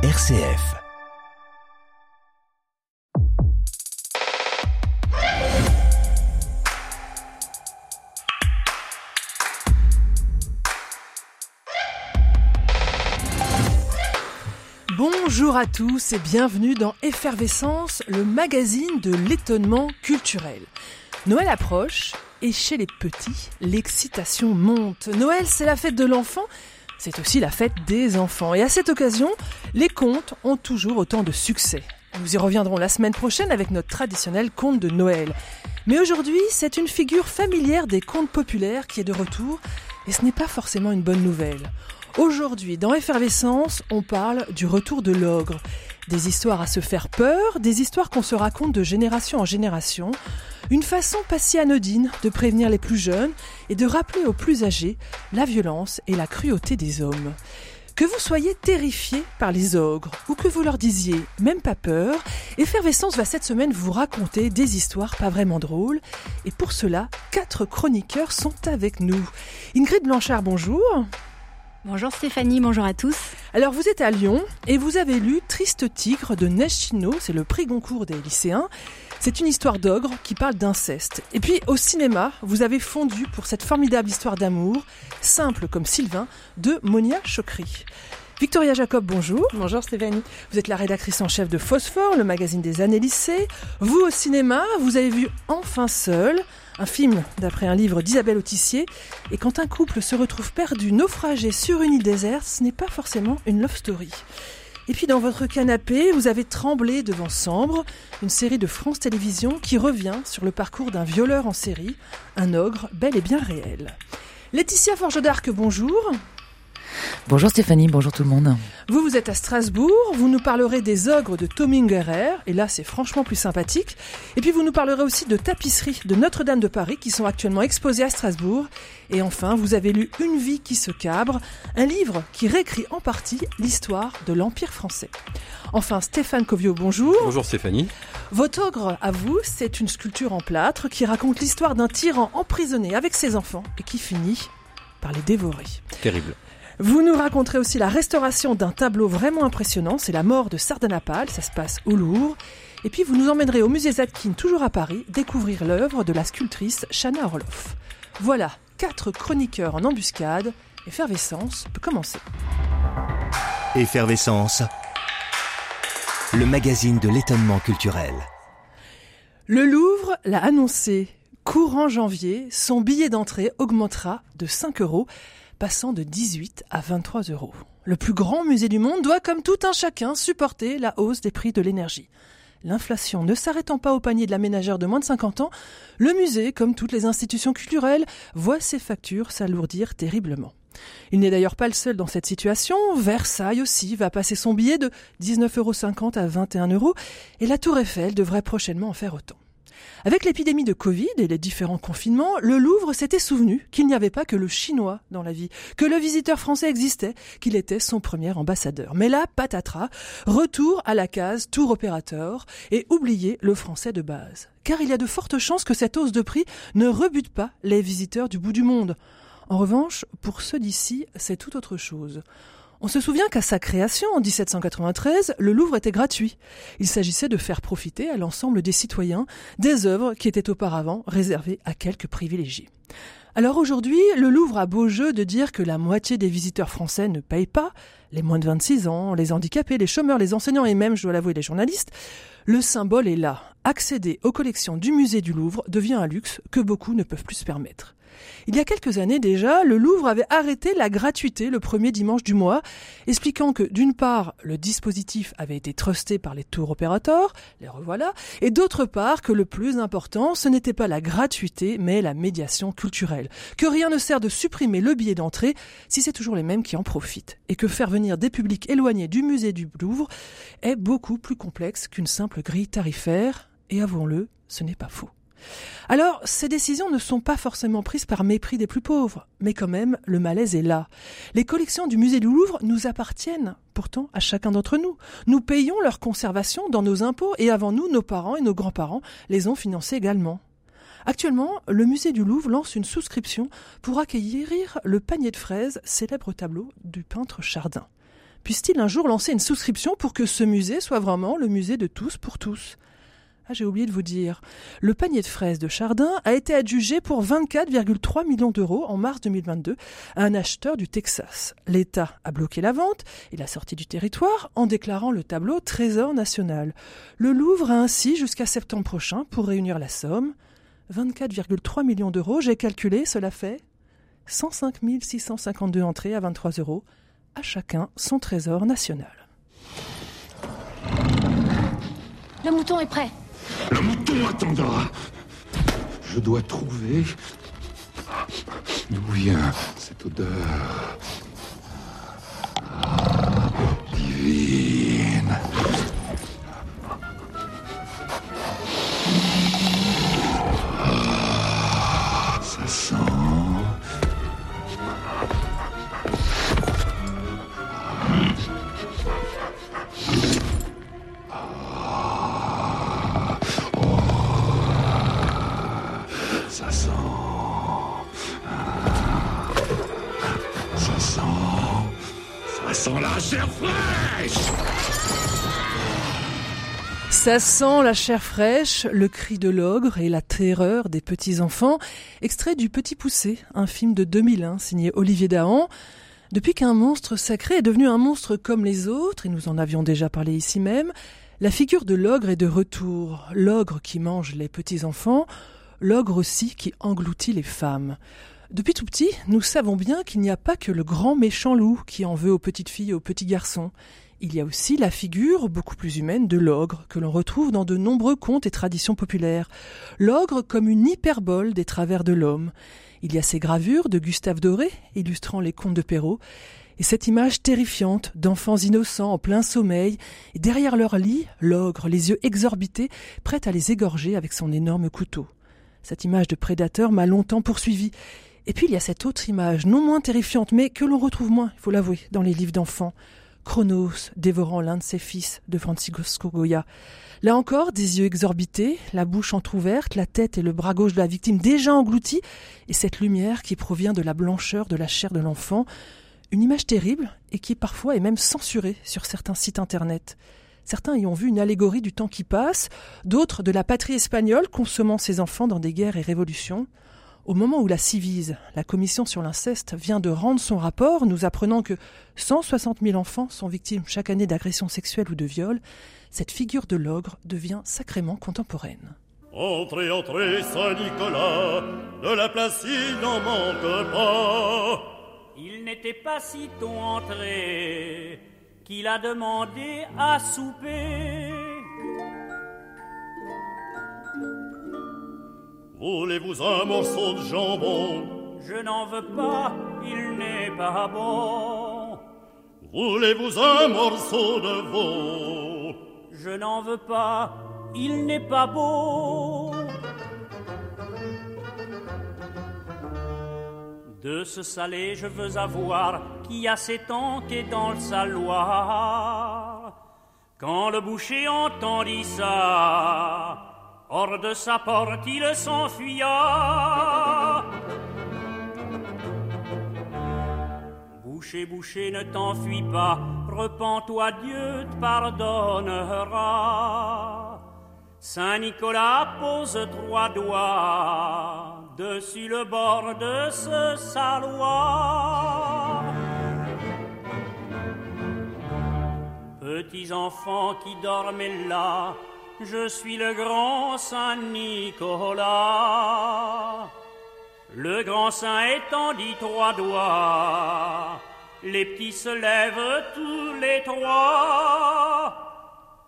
RCF. Bonjour à tous et bienvenue dans Effervescence, le magazine de l'étonnement culturel. Noël approche et chez les petits, l'excitation monte. Noël, c'est la fête de l'enfant, c'est aussi la fête des enfants. Et à cette occasion, les contes ont toujours autant de succès. Nous y reviendrons la semaine prochaine avec notre traditionnel conte de Noël. Mais aujourd'hui, c'est une figure familière des contes populaires qui est de retour, et ce n'est pas forcément une bonne nouvelle. Aujourd'hui, dans Effervescence, on parle du retour de l'ogre. Des histoires à se faire peur, des histoires qu'on se raconte de génération en génération. Une façon pas si anodine de prévenir les plus jeunes et de rappeler aux plus âgés la violence et la cruauté des hommes. Que vous soyez terrifiés par les ogres ou que vous leur disiez même pas peur, Effervescence va cette semaine vous raconter des histoires pas vraiment drôles. Et pour cela, quatre chroniqueurs sont avec nous. Ingrid Blanchard, bonjour. Bonjour Stéphanie, bonjour à tous. Alors vous êtes à Lyon et vous avez lu Triste Tigre de Neige Chino, c'est le prix Goncourt des lycéens. C'est une histoire d'ogre qui parle d'inceste. Et puis au cinéma, vous avez fondu pour cette formidable histoire d'amour, simple comme Sylvain, de Monia Chokri. Victoria Jacob, bonjour. Bonjour Stéphanie. Vous êtes la rédactrice en chef de Phosphore, le magazine des années lycées. Vous au cinéma, vous avez vu Enfin seul, un film d'après un livre d'Isabelle Autissier. Et quand un couple se retrouve perdu, naufragé sur une île déserte, ce n'est pas forcément une love story. Et puis dans votre canapé, vous avez tremblé devant Sambre, une série de France Télévisions qui revient sur le parcours d'un violeur en série, un ogre bel et bien réel. Laetitia Forge d'Arc, bonjour. Bonjour Stéphanie, bonjour tout le monde. Vous, vous êtes à Strasbourg, vous nous parlerez des ogres de Tomingerer, et là c'est franchement plus sympathique. Et puis vous nous parlerez aussi de tapisseries de Notre-Dame de Paris qui sont actuellement exposées à Strasbourg. Et enfin, vous avez lu Une vie qui se cabre, un livre qui réécrit en partie l'histoire de l'Empire français. Enfin, Stéphane Covio, bonjour. Bonjour Stéphanie. Votre ogre, à vous, c'est une sculpture en plâtre qui raconte l'histoire d'un tyran emprisonné avec ses enfants et qui finit par les dévorer. Terrible. Vous nous raconterez aussi la restauration d'un tableau vraiment impressionnant, c'est la mort de Sardanapale, ça se passe au Louvre. Et puis vous nous emmènerez au musée Zadkine, toujours à Paris, découvrir l'œuvre de la sculptrice Chana Orloff. Voilà, quatre chroniqueurs en embuscade. Effervescence peut commencer. Effervescence. Le magazine de l'étonnement culturel. Le Louvre l'a annoncé. Courant janvier, son billet d'entrée augmentera de 5 euros passant de 18 à 23 euros. Le plus grand musée du monde doit, comme tout un chacun, supporter la hausse des prix de l'énergie. L'inflation ne s'arrêtant pas au panier de la ménagère de moins de 50 ans, le musée, comme toutes les institutions culturelles, voit ses factures s'alourdir terriblement. Il n'est d'ailleurs pas le seul dans cette situation. Versailles aussi va passer son billet de 19,50 euros à 21 euros et la Tour Eiffel devrait prochainement en faire autant. Avec l'épidémie de Covid et les différents confinements, le Louvre s'était souvenu qu'il n'y avait pas que le chinois dans la vie, que le visiteur français existait, qu'il était son premier ambassadeur. Mais là, patatras, retour à la case tour opérateur et oublier le français de base. Car il y a de fortes chances que cette hausse de prix ne rebute pas les visiteurs du bout du monde. En revanche, pour ceux d'ici, c'est tout autre chose. On se souvient qu'à sa création en 1793, le Louvre était gratuit. Il s'agissait de faire profiter à l'ensemble des citoyens des œuvres qui étaient auparavant réservées à quelques privilégiés. Alors aujourd'hui, le Louvre a beau jeu de dire que la moitié des visiteurs français ne payent pas, les moins de 26 ans, les handicapés, les chômeurs, les enseignants et même, je dois l'avouer, les journalistes. Le symbole est là. Accéder aux collections du musée du Louvre devient un luxe que beaucoup ne peuvent plus se permettre. Il y a quelques années déjà, le Louvre avait arrêté la gratuité le premier dimanche du mois, expliquant que d'une part, le dispositif avait été trusté par les tours opérateurs, les revoilà, et d'autre part que le plus important, ce n'était pas la gratuité, mais la médiation culturelle. Que rien ne sert de supprimer le billet d'entrée si c'est toujours les mêmes qui en profitent. Et que faire venir des publics éloignés du musée du Louvre est beaucoup plus complexe qu'une simple grille tarifaire, et avouons-le, ce n'est pas faux. Alors, ces décisions ne sont pas forcément prises par mépris des plus pauvres, mais quand même, le malaise est là. Les collections du musée du Louvre nous appartiennent, pourtant, à chacun d'entre nous. Nous payons leur conservation dans nos impôts, et avant nous, nos parents et nos grands-parents les ont financées également. Actuellement, le musée du Louvre lance une souscription pour accueillir le panier de fraises, célèbre tableau du peintre Chardin. Puisse-t-il un jour lancer une souscription pour que ce musée soit vraiment le musée de tous pour tous? Ah, j'ai oublié de vous dire. Le panier de fraises de Chardin a été adjugé pour 24,3 millions d'euros en mars 2022 à un acheteur du Texas. L'État a bloqué la vente et la sortie du territoire en déclarant le tableau Trésor national. Le Louvre a ainsi jusqu'à septembre prochain pour réunir la somme. 24,3 millions d'euros, j'ai calculé, cela fait 105 652 entrées à 23 euros, à chacun son trésor national. Le mouton est prêt. Le mouton attendra. Je dois trouver d'où vient cette odeur divine. Ça sent la chair fraîche, le cri de l'ogre et la terreur des petits-enfants, extrait du Petit Poussé, un film de 2001 signé Olivier Dahan. Depuis qu'un monstre sacré est devenu un monstre comme les autres, et nous en avions déjà parlé ici même, la figure de l'ogre est de retour. L'ogre qui mange les petits-enfants, l'ogre aussi qui engloutit les femmes. Depuis tout petit, nous savons bien qu'il n'y a pas que le grand méchant loup qui en veut aux petites filles et aux petits garçons. Il y a aussi la figure, beaucoup plus humaine, de l'ogre, que l'on retrouve dans de nombreux contes et traditions populaires. L'ogre comme une hyperbole des travers de l'homme. Il y a ces gravures de Gustave Doré, illustrant les contes de Perrault, et cette image terrifiante d'enfants innocents en plein sommeil, et derrière leur lit, l'ogre, les yeux exorbités, prêt à les égorger avec son énorme couteau. Cette image de prédateur m'a longtemps poursuivi. Et puis il y a cette autre image, non moins terrifiante, mais que l'on retrouve moins, il faut l'avouer, dans les livres d'enfants. Chronos dévorant l'un de ses fils de Francisco Goya. Là encore, des yeux exorbités, la bouche entr'ouverte, la tête et le bras gauche de la victime déjà engloutis, et cette lumière qui provient de la blancheur de la chair de l'enfant, une image terrible et qui parfois est même censurée sur certains sites internet. Certains y ont vu une allégorie du temps qui passe, d'autres de la patrie espagnole consommant ses enfants dans des guerres et révolutions. Au moment où la Civise, la commission sur l'inceste, vient de rendre son rapport, nous apprenant que 160 000 enfants sont victimes chaque année d'agressions sexuelles ou de viols, cette figure de l'ogre devient sacrément contemporaine. Entrez, entrez, Saint-Nicolas, de la place il n'en manque pas. Il n'était pas sitôt entré qu'il a demandé à souper. Voulez-vous un morceau de jambon? Je n'en veux pas, il n'est pas bon. Voulez-vous un morceau de veau? Je n'en veux pas, il n'est pas beau. De ce salé, je veux avoir qui a ses tanques dans le saloir. Quand le boucher entendit ça, hors de sa porte, il s'enfuya. Boucher, boucher, ne t'enfuis pas, repens-toi, Dieu te pardonnera. Saint Nicolas pose trois doigts dessus le bord de ce saloir. Petits enfants qui dormaient là, je suis le grand Saint Nicolas. Le grand saint étendit trois doigts, les petits se lèvent tous les trois.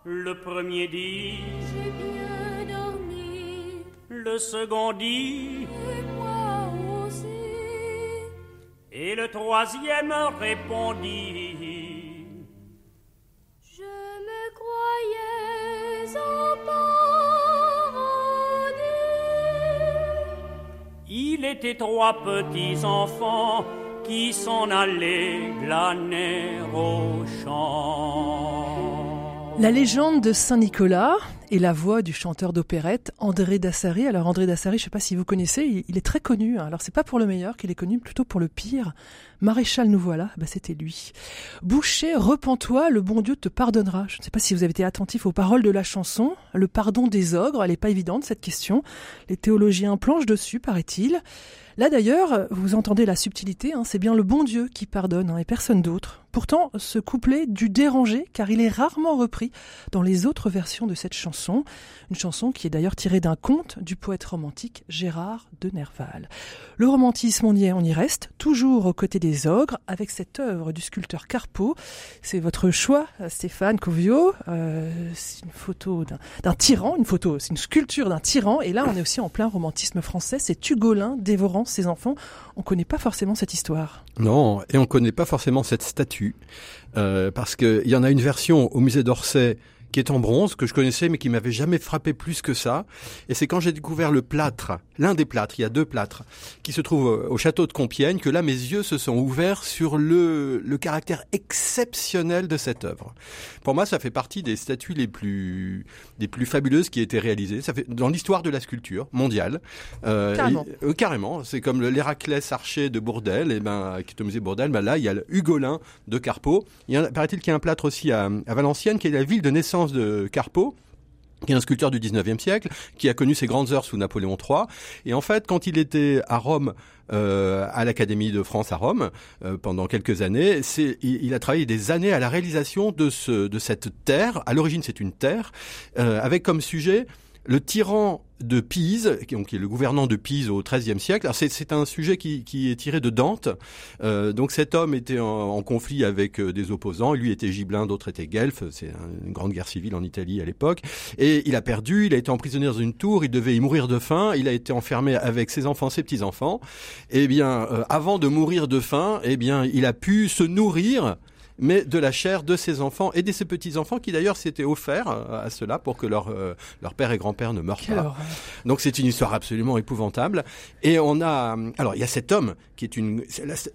Le premier dit J'ai bien dormi, le second dit, et moi aussi. et le troisième répondit. Il était trois petits enfants qui s'en allaient glaner au champ. La légende de Saint Nicolas et la voix du chanteur d'opérette André Dassari. Alors André Dassari, je ne sais pas si vous connaissez, il est très connu. Hein. Alors c'est pas pour le meilleur qu'il est connu, plutôt pour le pire. Maréchal nous voilà, bah c'était lui. Boucher, repens-toi, le bon Dieu te pardonnera. Je ne sais pas si vous avez été attentif aux paroles de la chanson. Le pardon des ogres, elle n'est pas évidente cette question. Les théologiens planchent dessus, paraît-il. Là d'ailleurs, vous entendez la subtilité, hein, c'est bien le bon Dieu qui pardonne hein, et personne d'autre. Pourtant, ce couplet du déranger, car il est rarement repris dans les autres versions de cette chanson, une chanson qui est d'ailleurs tirée d'un conte du poète romantique Gérard de Nerval. Le romantisme, on y est, on y reste, toujours aux côtés des ogres, avec cette œuvre du sculpteur Carpeau. C'est votre choix, Stéphane Covio. Euh, c'est une photo d'un tyran, une photo, c'est une sculpture d'un tyran, et là on est aussi en plein romantisme français, c'est Hugolin dévorant ses enfants. On connaît pas forcément cette histoire. Non, et on connaît pas forcément cette statue, euh, parce qu'il y en a une version au musée d'Orsay qui est en bronze, que je connaissais mais qui m'avait jamais frappé plus que ça. Et c'est quand j'ai découvert le plâtre, l'un des plâtres, il y a deux plâtres, qui se trouvent au château de Compiègne, que là mes yeux se sont ouverts sur le, le caractère exceptionnel de cette œuvre. Pour moi, ça fait partie des statues les plus, des plus fabuleuses qui aient été réalisées. Ça fait dans l'histoire de la sculpture mondiale. Euh, carrément. euh, carrément. C'est comme l'Héraclès archer de Bourdelle, et ben, qui est au musée Bourdelle. Ben là, il y a le Hugolin de Carpeau. Il y a, paraît-il qu'il y a un plâtre aussi à, à Valenciennes, qui est la ville de naissance de Carpeau qui est un sculpteur du 19e siècle, qui a connu ses grandes heures sous Napoléon III. Et en fait, quand il était à Rome, euh, à l'Académie de France à Rome, euh, pendant quelques années, il, il, a travaillé des années à la réalisation de, ce, de cette terre. À l'origine, c'est une terre, euh, avec comme sujet le tyran de Pise, qui, est le gouvernant de Pise au XIIIe siècle. C'est un sujet qui, est tiré de Dante. Euh, donc cet homme était en, en conflit avec euh, des opposants. Lui était gibelin, d'autres étaient guelfes. C'est une grande guerre civile en Italie à l'époque. Et il a perdu. Il a été emprisonné dans une tour. Il devait y mourir de faim. Il a été enfermé avec ses enfants, ses petits enfants. Eh bien, euh, avant de mourir de faim, eh bien, il a pu se nourrir mais de la chair de ses enfants et de ses petits-enfants qui d'ailleurs s'étaient offerts à cela pour que leur, euh, leur père et grand-père ne meurent pas. Donc c'est une histoire absolument épouvantable. Et on a... Alors il y a cet homme qui est une...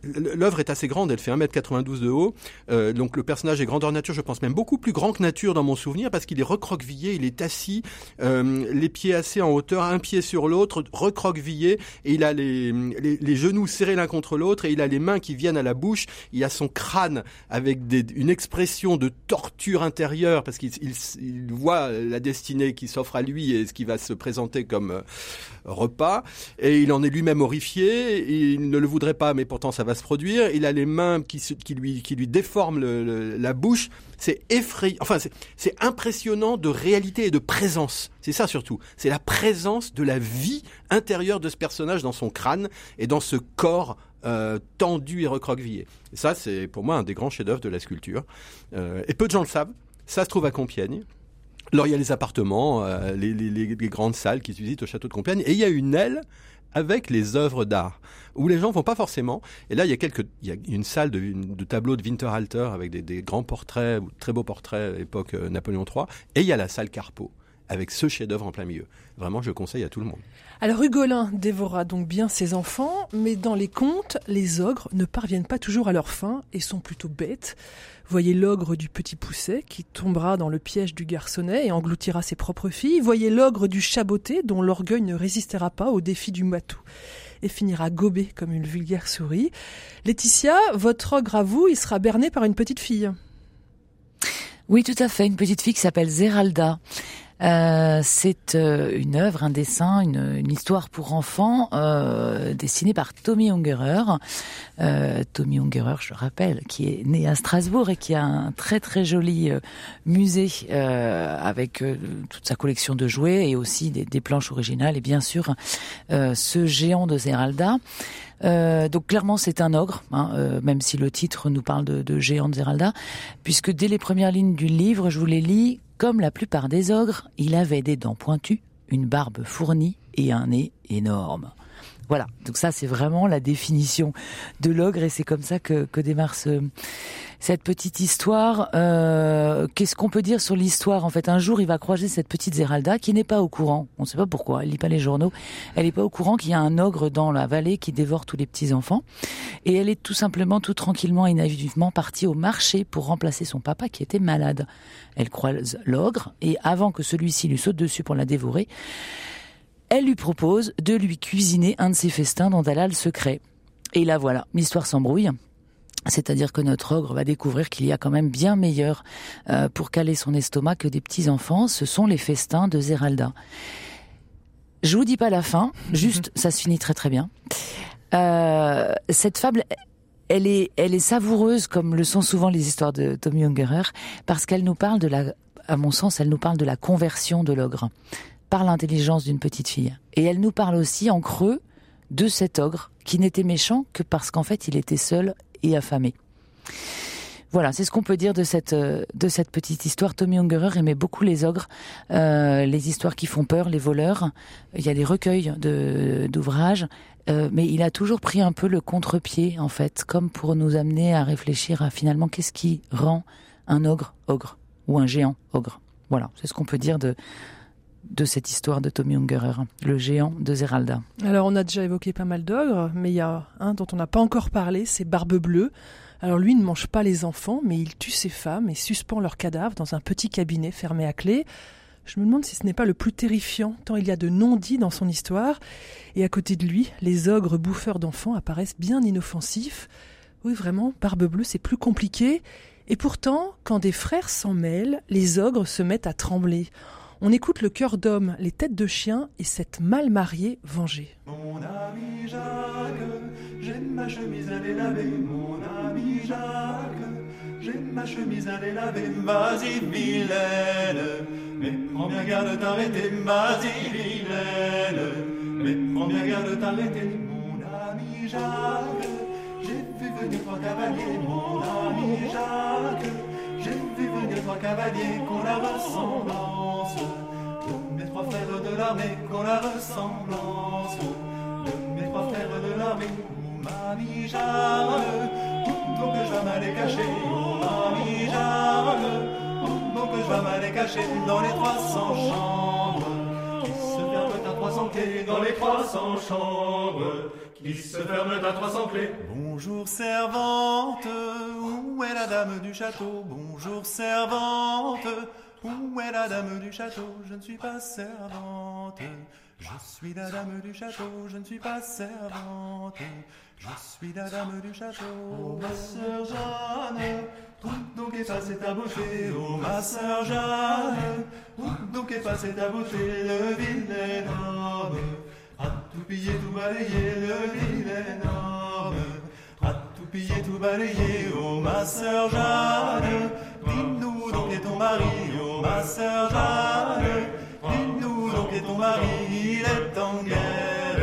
L'œuvre est assez grande, elle fait 1m92 de haut. Euh, donc le personnage est grandeur nature, je pense même beaucoup plus grand que nature dans mon souvenir parce qu'il est recroquevillé, il est assis, euh, les pieds assez en hauteur, un pied sur l'autre, recroquevillé, et il a les, les, les genoux serrés l'un contre l'autre, et il a les mains qui viennent à la bouche, il a son crâne avec une expression de torture intérieure parce qu'il il, il voit la destinée qui s'offre à lui et ce qui va se présenter comme euh, repas. Et il en est lui-même horrifié. Il ne le voudrait pas mais pourtant ça va se produire. Il a les mains qui, qui lui qui lui déforment la bouche. C'est effrayant. Enfin c'est impressionnant de réalité et de présence. C'est ça surtout. C'est la présence de la vie intérieure de ce personnage dans son crâne et dans ce corps euh, tendu et recroquevillé. Et ça, c'est pour moi un des grands chefs-d'œuvre de la sculpture. Euh, et peu de gens le savent. Ça se trouve à Compiègne. Alors il y a les appartements, euh, les, grandes salles qui se visitent au château de Compiègne, et il y a une aile avec les œuvres d'art où les gens vont pas forcément. Et là, il y a quelques, il y a une salle de, de tableaux de Winterhalter avec des, des, grands portraits, très beaux portraits époque Napoléon III, et il y a la salle Carpeau avec ce chef-d'œuvre en plein milieu. Vraiment, je le conseille à tout le monde. Alors Hugolin dévora donc bien ses enfants, mais dans les contes, les ogres ne parviennent pas toujours à leur fin et sont plutôt bêtes. Voyez l'ogre du petit pousset qui tombera dans le piège du garçonnet et engloutira ses propres filles. Voyez l'ogre du chaboté dont l'orgueil ne résistera pas au défi du matou et finira gobé comme une vulgaire souris. Laetitia, votre ogre à vous, il sera berné par une petite fille. Oui, tout à fait, une petite fille qui s'appelle Zeralda. Euh, c'est euh, une œuvre, un dessin, une, histoire pour enfants euh, dessinée par Tommy Ungerer. Euh, Tommy Ungerer, je le rappelle, qui est né à Strasbourg et qui a un très très joli euh, musée avec toute sa collection de jouets et aussi des, des planches originales et bien sûr ce géant de Zeralda. Donc clairement c'est un ogre, hein, même si le titre nous parle de, de géant de Zeralda, puisque dès les premières lignes du livre, je vous les lis, comme la plupart des ogres, il avait des dents pointues, une barbe fournie et un nez énorme. Voilà, donc ça c'est vraiment la définition de l'ogre et c'est comme ça que, que démarre ce, cette petite histoire. Euh, Qu'est-ce qu'on peut dire sur l'histoire En fait, un jour, il va croiser cette petite Zeralda qui n'est pas au courant. On ne sait pas pourquoi. Elle lit pas les journaux. Elle n'est pas au courant qu'il y a un ogre dans la vallée qui dévore tous les petits enfants. Et elle est tout simplement, tout tranquillement et naïvement partie au marché pour remplacer son papa qui était malade. Elle croise l'ogre et avant que celui-ci lui saute dessus pour la dévorer, elle lui propose de lui cuisiner un de ses festins dont elle a le secret. Et là voilà, l'histoire s'embrouille. C'est-à-dire que notre ogre va découvrir qu'il y a quand même bien meilleur euh, pour caler son estomac que des petits enfants. Ce sont les festins de Zeralda. Je vous dis pas la fin, juste ça se finit très très bien. Euh, cette fable, elle est, elle est savoureuse comme le sont souvent les histoires de Tommy Ungerer parce qu'elle nous parle de la, à mon sens, elle nous parle de la conversion de l'ogre par l'intelligence d'une petite fille. Et elle nous parle aussi en creux de cet ogre qui n'était méchant que parce qu'en fait il était seul et affamé. Voilà, c'est ce qu'on peut dire de cette cette petite histoire. Tommy Ungerer aimait beaucoup les ogres, euh, les histoires qui font peur, les voleurs. Il y a des recueils d'ouvrages, euh, mais il a toujours pris un peu le contre-pied en fait, comme pour nous amener à réfléchir à finalement qu'est-ce qui rend un ogre ogre ou un géant ogre. Voilà, c'est ce qu'on peut dire de de cette histoire de Tommy Ungerer, le géant de Zeralda. Alors on a déjà évoqué pas mal d'ogres, mais il y a un dont on n'a pas encore parlé, c'est Barbe Bleue. Alors lui ne mange pas les enfants, mais il tue ses femmes et suspend leurs cadavres dans un petit cabinet fermé à clé. Je me demande si ce n'est pas le plus terrifiant, tant il y a de non-dits dans son histoire. Et à côté de lui, les ogres bouffeurs d'enfants apparaissent bien inoffensifs. Oui, vraiment, Barbe Bleue, c'est plus compliqué. Et pourtant, quand des frères s'en mêlent, les ogres se mettent à trembler. On écoute le cœur d'homme, les têtes de chien et cette mal mariée vengée. Mon ami Jacques, j'ai ma chemise à les laver. Mon ami Jacques, j'ai ma chemise à les laver. Vas-y, Vilaine, mais prends bien garde de t'arrêter. Vas-y, Vilaine, mais prends bien garde de t'arrêter. Mon ami Jacques, j'ai vu venir trois cavaliers. Trois cavaliers qu'on la ressemblance. De mes trois frères de l'armée, qu'on la ressemblance. De mes trois frères de l'armée, oh mamie Jeanne, donc je vais m'aller cacher. Oh mamie Jeanne, donc je vais m'aller cacher dans les 300 chambres. Qui se ferment à 300 clés dans les 300 chambres. Qui se ferment à 300 clés. Bonjour servante, où est la dame du château? Bonjour servante, où est la dame du château? Je ne suis pas servante. Je suis la dame du château, je ne suis pas servante. Je suis la dame du château. Oh ma sœur Jeanne, où donc est passée ta beauté Oh ma sœur Jeanne, où donc est passée ta beauté Le vilain homme a tout pillé, tout balayé, le vilain homme a tout pillé, tout balayé. Oh ma sœur Jeanne, dis-nous donc est ton mari. Oh ma sœur Jeanne, dis-nous donc est ton mari. Il est en guerre,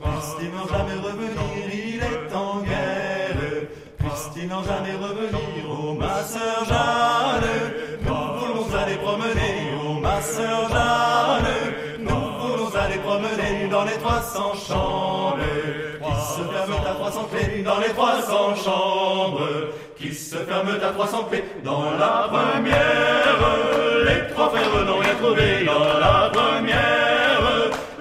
puisse-t-il n'en jamais revenir. Il est en guerre, puisse-t-il n'en jamais revenir. Oh ma sœur Jeanne, dans les 300 chambres qui se ferment à 300 clés dans les 300 chambres qui se ferment à 300 clés dans la première. Les trois frères n'ont rien trouvé dans la première.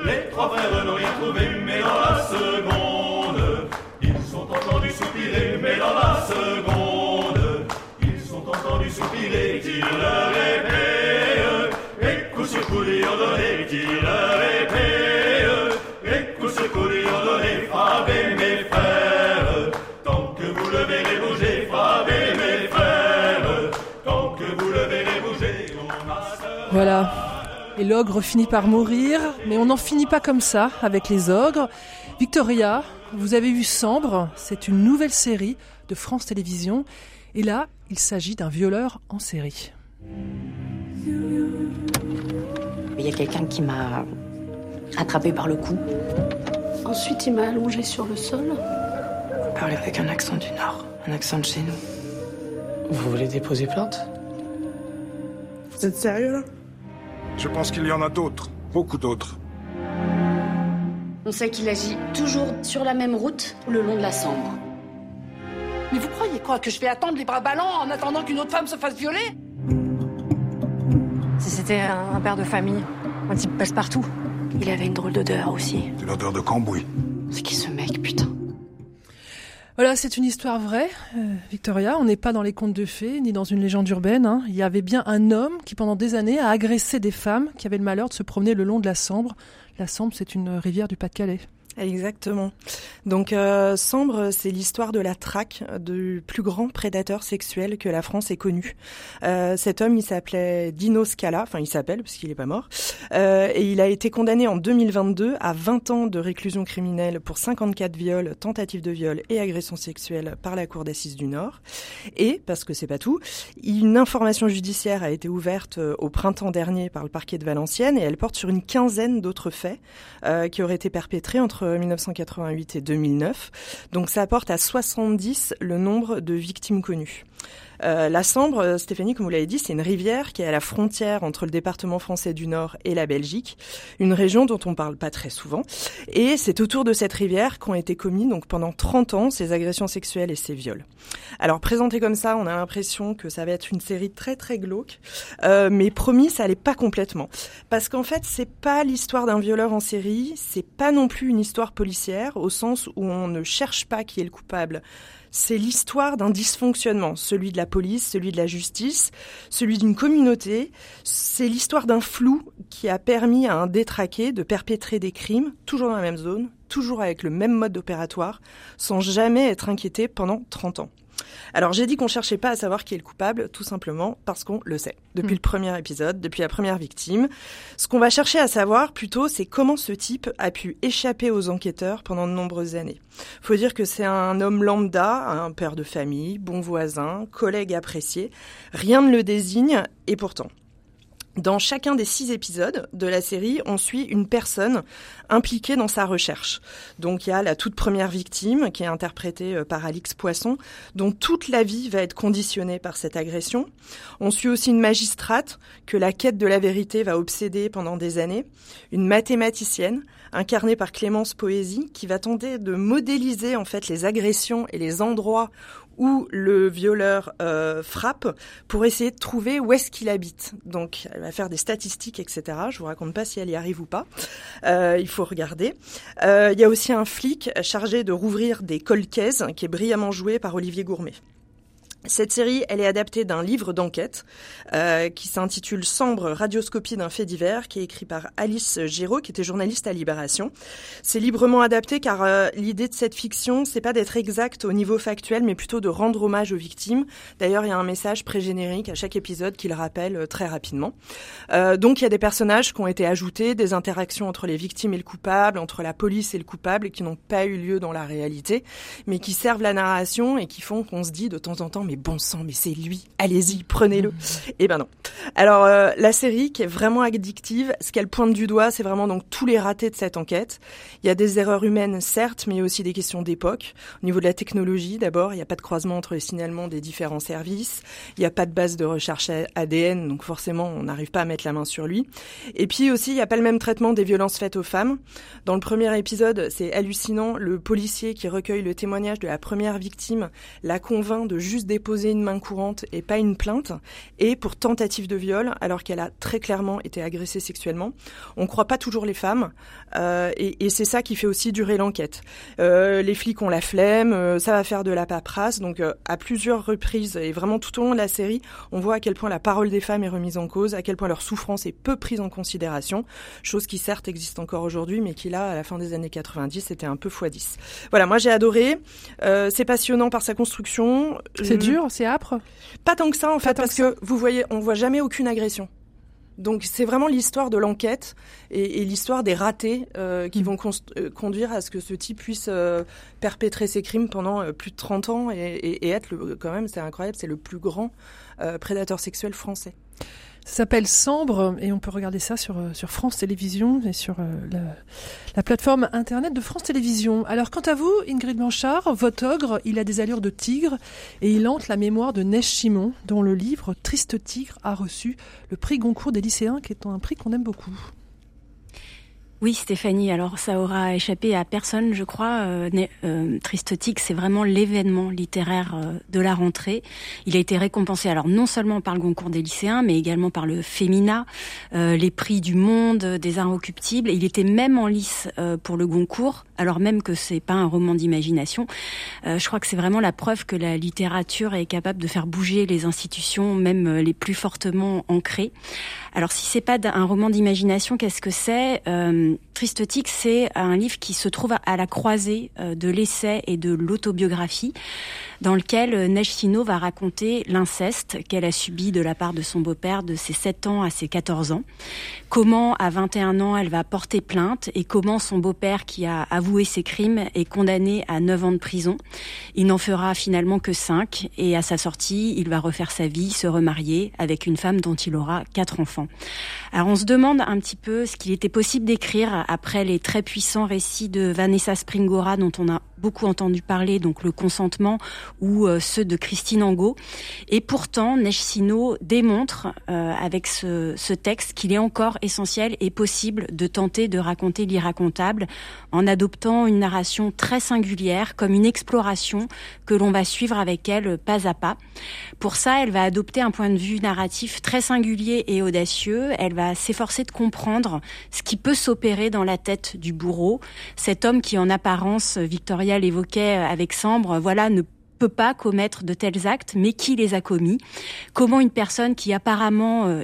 Les trois frères n'ont rien trouvé mais dans la seconde ils ont entendu soupirer mais dans la seconde ils ont entendu soupirer tire leur épée. Et coup sur coup lui ont Et l'ogre finit par mourir, mais on n'en finit pas comme ça avec les ogres. Victoria, vous avez vu Sambre, c'est une nouvelle série de France Télévisions. Et là, il s'agit d'un violeur en série. Il y a quelqu'un qui m'a attrapé par le cou. Ensuite, il m'a allongé sur le sol. Vous parlez avec un accent du Nord, un accent de chez nous. Vous voulez déposer plainte? Vous êtes sérieux là? Je pense qu'il y en a d'autres, beaucoup d'autres. On sait qu'il agit toujours sur la même route, le long de la Sambre. Mais vous croyez quoi Que je vais attendre les bras ballants en attendant qu'une autre femme se fasse violer? Si c'était un, un père de famille, un type passe-partout. Il avait une drôle d'odeur aussi. C'est l'odeur de cambouis. C'est qui ce mec, putain? Voilà, c'est une histoire vraie, euh, Victoria. On n'est pas dans les contes de fées, ni dans une légende urbaine. hein. Il y avait bien un homme qui, pendant des années, a agressé des femmes qui avaient le malheur de se promener le long de la Sambre. La Sambre, c'est une rivière du Pas-de-Calais. Exactement. Donc euh, Sambre, c'est l'histoire de la traque du plus grand prédateur sexuel que la France ait connu. Euh, cet homme, il s'appelait Dino Scala, enfin il s'appelle parce qu'il n'est pas mort, euh, et il a été condamné en 2022 à 20 ans de réclusion criminelle pour 54 viols, tentatives de viol et agressions sexuelles par la Cour d'assises du Nord. Et, parce que c'est pas tout, une information judiciaire a été ouverte euh, au printemps dernier par le parquet de Valenciennes et elle porte sur une quinzaine d'autres faits euh, qui auraient été perpétrés entre 1988 et 2009. Donc ça apporte à 70 le nombre de victimes connues. Euh, la Sambre, euh, Stéphanie, comme vous l'avez dit, c'est une rivière qui est à la frontière entre le département français du Nord et la Belgique, une région dont on parle pas très souvent. Et c'est autour de cette rivière qu'ont été commis donc pendant 30 ans ces agressions sexuelles et ces viols. Alors présenté comme ça, on a l'impression que ça va être une série très très glauque, euh, mais promis, ça l'est pas complètement, parce qu'en fait, c'est pas l'histoire d'un violeur en série, c'est pas non plus une histoire policière au sens où on ne cherche pas qui est le coupable c'est l'histoire d'un dysfonctionnement, celui de la police, celui de la justice, celui d'une communauté. C'est l'histoire d'un flou qui a permis à un détraqué de perpétrer des crimes, toujours dans la même zone, toujours avec le même mode opératoire, sans jamais être inquiété pendant 30 ans. Alors j'ai dit qu'on cherchait pas à savoir qui est le coupable, tout simplement parce qu'on le sait. Depuis Mm. le premier épisode, depuis la première victime. Ce qu'on va chercher à savoir plutôt, c'est comment ce type a pu échapper aux enquêteurs pendant de nombreuses années. Faut dire que c'est un homme lambda, un père de famille, bon voisin, collègue apprécié. Rien ne le désigne, et pourtant. Dans chacun des six épisodes de la série, on suit une personne impliquée dans sa recherche. Donc il y a la toute première victime, qui est interprétée euh, par Alix Poisson, dont toute la vie va être conditionnée par cette agression. On suit aussi une magistrate que la quête de la vérité va obséder pendant des années, une mathématicienne incarnée par Clémence Poésie, qui va tenter de modéliser en fait les agressions et les endroits où le violeur euh, frappe pour essayer de trouver où est-ce qu'il habite. Donc, elle va faire des statistiques, etc. Je vous raconte pas si elle y arrive ou pas. Euh, il faut regarder. Euh, Il y a aussi un flic chargé de rouvrir des cold cases qui est brillamment joué par Olivier Gourmet. Cette série, elle est adaptée d'un livre d'enquête euh, qui s'intitule Sambre, radioscopie d'un fait divers, qui est écrit par Alice Giraud, qui était journaliste à Libération. C'est librement adapté car euh, l'idée de cette fiction, c'est pas d'être exact au niveau factuel, mais plutôt de rendre hommage aux victimes. D'ailleurs, il y a un message pré-générique à chaque épisode qui le rappelle euh, très rapidement. Euh, donc, il y a des personnages qui ont été ajoutés, des interactions entre les victimes et le coupable, entre la police et le coupable, qui n'ont pas eu lieu dans la réalité, mais qui servent la narration et qui font qu'on se dit de temps en temps, bon sang, mais c'est lui, allez-y, prenez-le. Eh ben non. Alors, euh, la série, qui est vraiment addictive, ce qu'elle pointe du doigt, c'est vraiment donc tous les ratés de cette enquête. Il y a des erreurs humaines, certes, mais aussi des questions d'époque. Au niveau de la technologie, d'abord, il n'y a pas de croisement entre les signalements des différents services. Il n'y a pas de base de recherche ADN, donc forcément, on n'arrive pas à mettre la main sur lui. Et puis aussi, il n'y a pas le même traitement des violences faites aux femmes. Dans le premier épisode, c'est hallucinant, le policier qui recueille le témoignage de la première victime la convainc de juste déposer une main courante et pas une plainte, et pour tentative de viol, alors qu'elle a très clairement été agressée sexuellement. On croit pas toujours les femmes, euh, et, et c'est ça qui fait aussi durer l'enquête. Euh, les flics ont la flemme, euh, ça va faire de la paperasse, donc à plusieurs reprises, et vraiment tout au long de la série, on voit à quel point la parole des femmes est remise en cause, à quel point leur souffrance est peu prise en considération, chose qui certes existe encore aujourd'hui, mais qui là, à la fin des années 90, était un peu x10. Voilà, moi j'ai adoré, c'est passionnant par sa construction. C'est dur, c'est âpre Pas tant que ça en fait, parce que que, vous voyez, on voit jamais aucune agression. Donc c'est vraiment l'histoire de l'enquête et, et l'histoire des ratés euh, qui vont const- euh, conduire à ce que ce type puisse euh, perpétrer ses crimes pendant plus de 30 ans et, et- et être le, quand même, c'est incroyable, c'est le plus grand prédateur sexuel français. Ça s'appelle Sambre et on peut regarder ça sur, euh, sur France Télévisions et sur euh, la, la plateforme internet de France Télévisions. Alors quant à vous, Ingrid Blanchard, votre ogre, il a des allures de tigre et il hante la mémoire de Neige Chimon, dont le livre Triste Tigre a reçu le prix Goncourt des lycéens, qui est un prix qu'on aime beaucoup. Oui, Stéphanie. Alors, ça aura échappé à personne, je crois. Euh, euh, Tristotique, c'est vraiment l'événement littéraire euh, de la rentrée. Il a été récompensé, alors non seulement par le concours des lycéens, mais également par le Femina, euh, les prix du Monde, des Inrecuptibles. Il était même en lice euh, pour le Goncourt, alors même que c'est pas un roman d'imagination. Euh, je crois que c'est vraiment la preuve que la littérature est capable de faire bouger les institutions, même les plus fortement ancrées. Alors, si c'est pas un roman d'imagination, qu'est-ce que c'est? Euh, Tristotique, c'est un livre qui se trouve à la croisée euh, de l'essai et de l'autobiographie, dans lequel euh, Neige Sino va raconter l'inceste qu'elle a subi de la part de son beau-père de ses 7 ans à ses 14 ans. Comment, à 21 ans, elle va porter plainte et comment son beau-père, qui a avoué ses crimes, est condamné à 9 ans de prison. Il n'en fera finalement que 5 et à sa sortie, il va refaire sa vie, se remarier avec une femme dont il aura 4 enfants. Alors on se demande un petit peu ce qu'il était possible d'écrire après les très puissants récits de Vanessa Springora dont on a beaucoup entendu parler, donc le consentement ou euh, ceux de Christine Angot. Et pourtant, Neige Sino démontre euh, avec ce, ce texte qu'il est encore essentiel et possible de tenter de raconter l'irracontable en adoptant une narration très singulière comme une exploration que l'on va suivre avec elle pas à pas. Pour ça, elle va adopter un point de vue narratif très singulier et audacieux. Elle va s'efforcer de comprendre ce qui peut s'opérer dans la tête du bourreau, cet homme qui en apparence, Victoria l'évoquait avec Sambre, voilà, ne peut pas commettre de tels actes, mais qui les a commis? Comment une personne qui apparemment euh,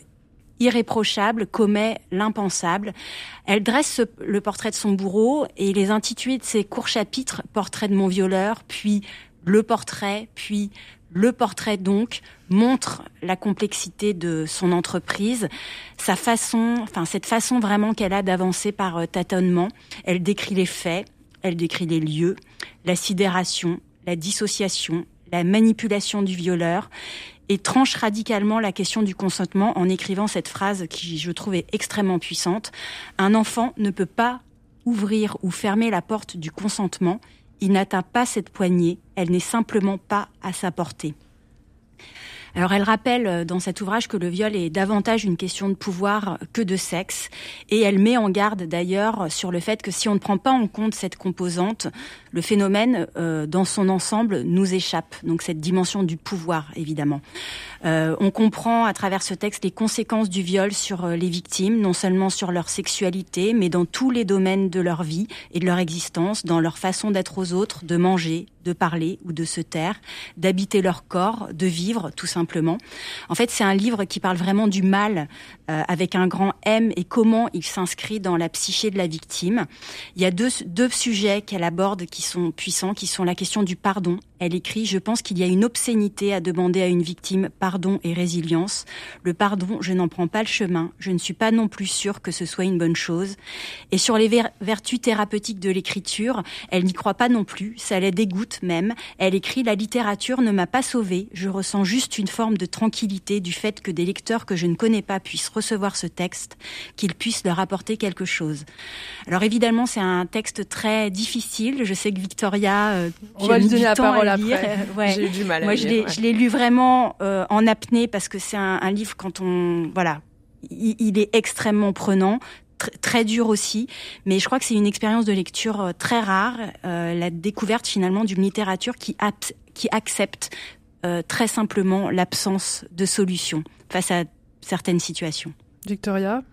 irréprochable commet l'impensable? Elle dresse le portrait de son bourreau et les intitulés de ses courts chapitres, portrait de mon violeur, puis le portrait, puis le portrait donc montre la complexité de son entreprise, sa façon, enfin cette façon vraiment qu'elle a d'avancer par euh, tâtonnement. Elle décrit les faits, elle décrit les lieux, la sidération, la dissociation, la manipulation du violeur et tranche radicalement la question du consentement en écrivant cette phrase qui, je trouve, est extrêmement puissante. Un enfant ne peut pas ouvrir ou fermer la porte du consentement. Il n'atteint pas cette poignée. Elle n'est simplement pas à sa portée. Alors elle rappelle euh, dans cet ouvrage que le viol est davantage une question de pouvoir que de sexe et elle met en garde d'ailleurs sur le fait que si on ne prend pas en compte cette composante, le phénomène euh, dans son ensemble nous échappe. Donc cette dimension du pouvoir évidemment. Euh, on comprend à travers ce texte les conséquences du viol sur euh, les victimes, non seulement sur leur sexualité, mais dans tous les domaines de leur vie et de leur existence, dans leur façon d'être aux autres, de manger, de parler ou de se taire, d'habiter leur corps, de vivre tout simplement. En fait, c'est un livre qui parle vraiment du mal euh, avec un grand M et comment il s'inscrit dans la psyché de la victime. Il y a deux, deux sujets qu'elle aborde qui sont puissants, qui sont la question du pardon. Elle écrit, je pense qu'il y a une obscénité à demander à une victime pardon et résilience. Le pardon, je n'en prends pas le chemin. Je ne suis pas non plus sûre que ce soit une bonne chose. Et sur les ver vertus thérapeutiques de l'écriture, elle n'y croit pas non plus. Ça la dégoûte même. Elle écrit, la littérature ne m'a pas sauvée. Je ressens juste une forme de tranquillité du fait que des lecteurs que je ne connais pas puissent recevoir ce texte, qu'ils puissent leur apporter quelque chose. Alors évidemment, c'est un texte très difficile. Je sais que Victoria, euh, on va lui donner la parole lire. après. Ouais. J'ai eu du mal à Moi, lire, je l'ai, ouais. je l'ai lu vraiment euh, en apnée parce que c'est un, un livre quand on, voilà, il, est extrêmement prenant. tr- Très dur aussi, mais je crois que c'est une expérience de lecture euh, très rare, euh, la découverte finalement d'une littérature qui, qui accepte euh, très simplement l'absence de solution face à certaines situations. Victoria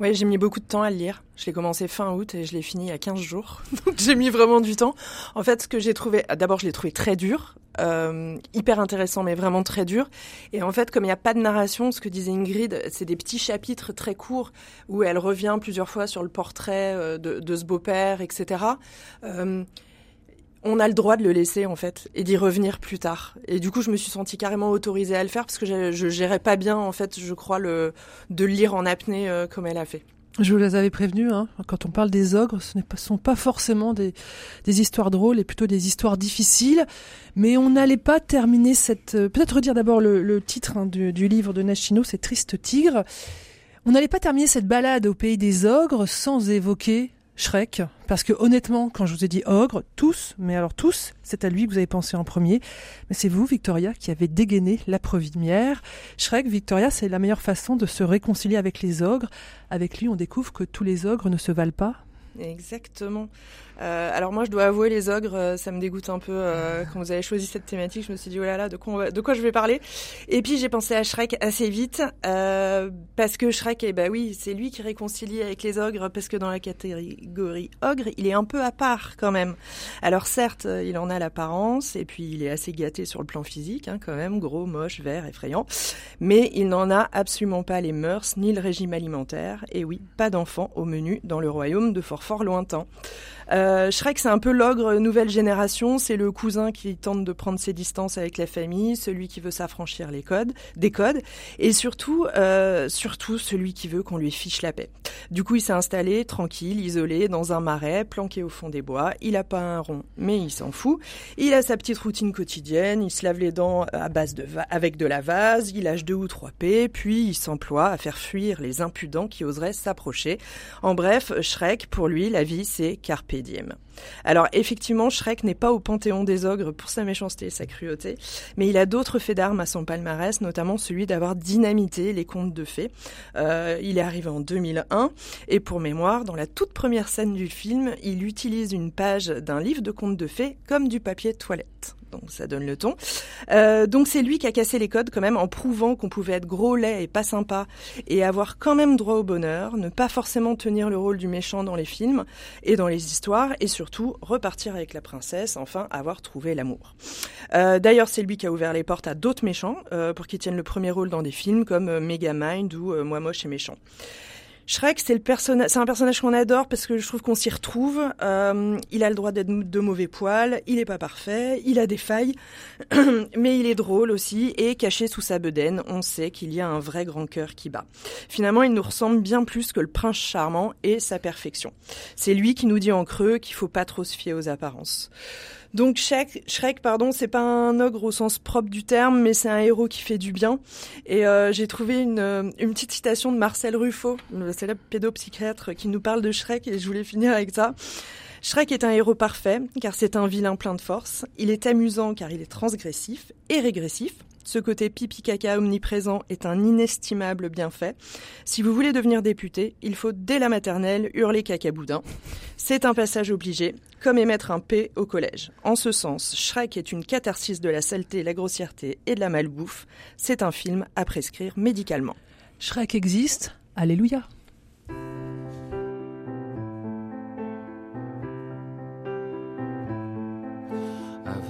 Ouais, j'ai mis beaucoup de temps à le lire. Je l'ai commencé fin août et je l'ai fini il y a 15 jours. Donc j'ai mis vraiment du temps. En fait, ce que j'ai trouvé, d'abord je l'ai trouvé très dur, euh, hyper intéressant mais vraiment très dur. Et en fait, comme il n'y a pas de narration, ce que disait Ingrid, c'est des petits chapitres très courts où elle revient plusieurs fois sur le portrait euh, de, ce beau-père, etc. on a le droit de le laisser en fait et d'y revenir plus tard. Et du coup, je me suis sentie carrément autorisée à le faire parce que je, je gérais pas bien en fait, je crois le de lire en apnée euh, comme elle a fait. Je vous les avais prévenus, hein, quand on parle des ogres, ce ne sont pas forcément des, des histoires drôles, et plutôt des histoires difficiles. Mais on n'allait pas terminer cette... euh, Peut-être redire d'abord le, le titre hein, du, du livre de Nashino, c'est Triste Tigre. On n'allait pas terminer cette balade au pays des ogres sans évoquer Shrek, parce que honnêtement, quand je vous ai dit ogre, tous, mais alors tous, c'est à lui que vous avez pensé en premier, mais c'est vous, Victoria, qui avez dégainé la première. Shrek, Victoria, c'est la meilleure façon de se réconcilier avec les ogres. Avec lui, on découvre que tous les ogres ne se valent pas. exactement. Euh, alors moi, je dois avouer, les ogres, euh, ça me dégoûte un peu. Euh, quand vous avez choisi cette thématique, je me suis dit, oh là là, de quoi, je vais parler? Et puis j'ai pensé à Shrek assez vite, euh, parce que Shrek, eh ben oui, c'est lui qui réconcilie avec les ogres, parce que dans la catégorie ogre, il est un peu à part quand même. Alors certes, il en a l'apparence, et puis il est assez gâté sur le plan physique, hein, quand même, gros, moche, vert, effrayant, mais il n'en a absolument pas les mœurs ni le régime alimentaire. Et oui, pas d'enfants au menu dans le royaume de fort fort lointain. Shrek, c'est un peu l'ogre nouvelle génération. C'est le cousin qui tente de prendre ses distances avec la famille, celui qui veut s'affranchir les codes, des codes, et surtout, euh, surtout celui qui veut qu'on lui fiche la paix. Du coup, il s'est installé tranquille, isolé, dans un marais, planqué au fond des bois. Il a pas un rond, mais il s'en fout. Il a sa petite routine quotidienne. Il se lave les dents à base de avec de la vase. Il lâche deux ou trois pets, puis il s'emploie à faire fuir les impudents qui oseraient s'approcher. En bref, Shrek, pour lui, la vie, c'est carpe. Alors effectivement, Shrek n'est pas au panthéon des ogres pour sa méchanceté et sa cruauté, mais il a d'autres faits d'armes à son palmarès, notamment celui d'avoir dynamité les contes de fées. Euh, il est arrivé en 2001, et pour mémoire, dans la toute première scène du film, il utilise une page d'un livre de contes de fées comme du papier toilette. Donc ça donne le ton. Euh, donc c'est lui qui a cassé les codes quand même en prouvant qu'on pouvait être gros, laid et pas sympa et avoir quand même droit au bonheur, ne pas forcément tenir le rôle du méchant dans les films et dans les histoires et surtout repartir avec la princesse, enfin avoir trouvé l'amour. Euh, D'ailleurs c'est lui qui a ouvert les portes à d'autres méchants euh, pour qu'ils tiennent le premier rôle dans des films comme euh, Megamind ou euh, Moi moche et méchant. Shrek, c'est le c'est un personnage qu'on adore parce que je trouve qu'on s'y retrouve. Euh, il a le droit d'être de mauvais poil, il est pas parfait, il a des failles, mais il est drôle aussi et caché sous sa bedaine, on sait qu'il y a un vrai grand cœur qui bat. Finalement, il nous ressemble bien plus que le prince charmant et sa perfection. C'est lui qui nous dit en creux qu'il faut pas trop se fier aux apparences. Donc Shrek, Shrek pardon, c'est pas un ogre au sens propre du terme, mais c'est un héros qui fait du bien. Et euh, j'ai trouvé une, euh, une petite citation de Marcel Ruffo, le célèbre pédopsychiatre, qui nous parle de Shrek, et je voulais finir avec ça. Shrek est un héros parfait, car c'est un vilain plein de force. Il est amusant, car il est transgressif et régressif. Ce côté pipi caca omniprésent est un inestimable bienfait. Si vous voulez devenir député, il faut dès la maternelle hurler caca boudin. C'est un passage obligé, comme émettre un P au collège. En ce sens, Shrek est une catharsis de la saleté, la grossièreté et de la malbouffe. C'est un film à prescrire médicalement. Shrek existe, alléluia.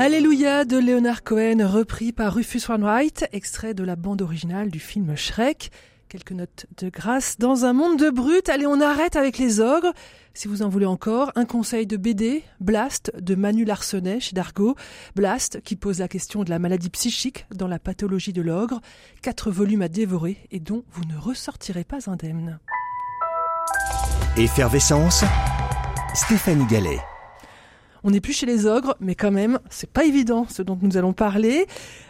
Alléluia de Leonard Cohen, repris par Rufus Wainwright, extrait de la bande originale du film Shrek. Quelques notes de grâce. Dans un monde de brutes, allez, on arrête avec les ogres. Si vous en voulez encore, un conseil de BD, Blast, de Manu Larsenet chez Dargo. Blast, qui pose la question de la maladie psychique dans la pathologie de l'ogre. Quatre volumes à dévorer et dont vous ne ressortirez pas indemne. Effervescence, Stéphanie Gallet. On n'est plus chez les ogres, mais quand même, c'est pas évident ce dont nous allons parler.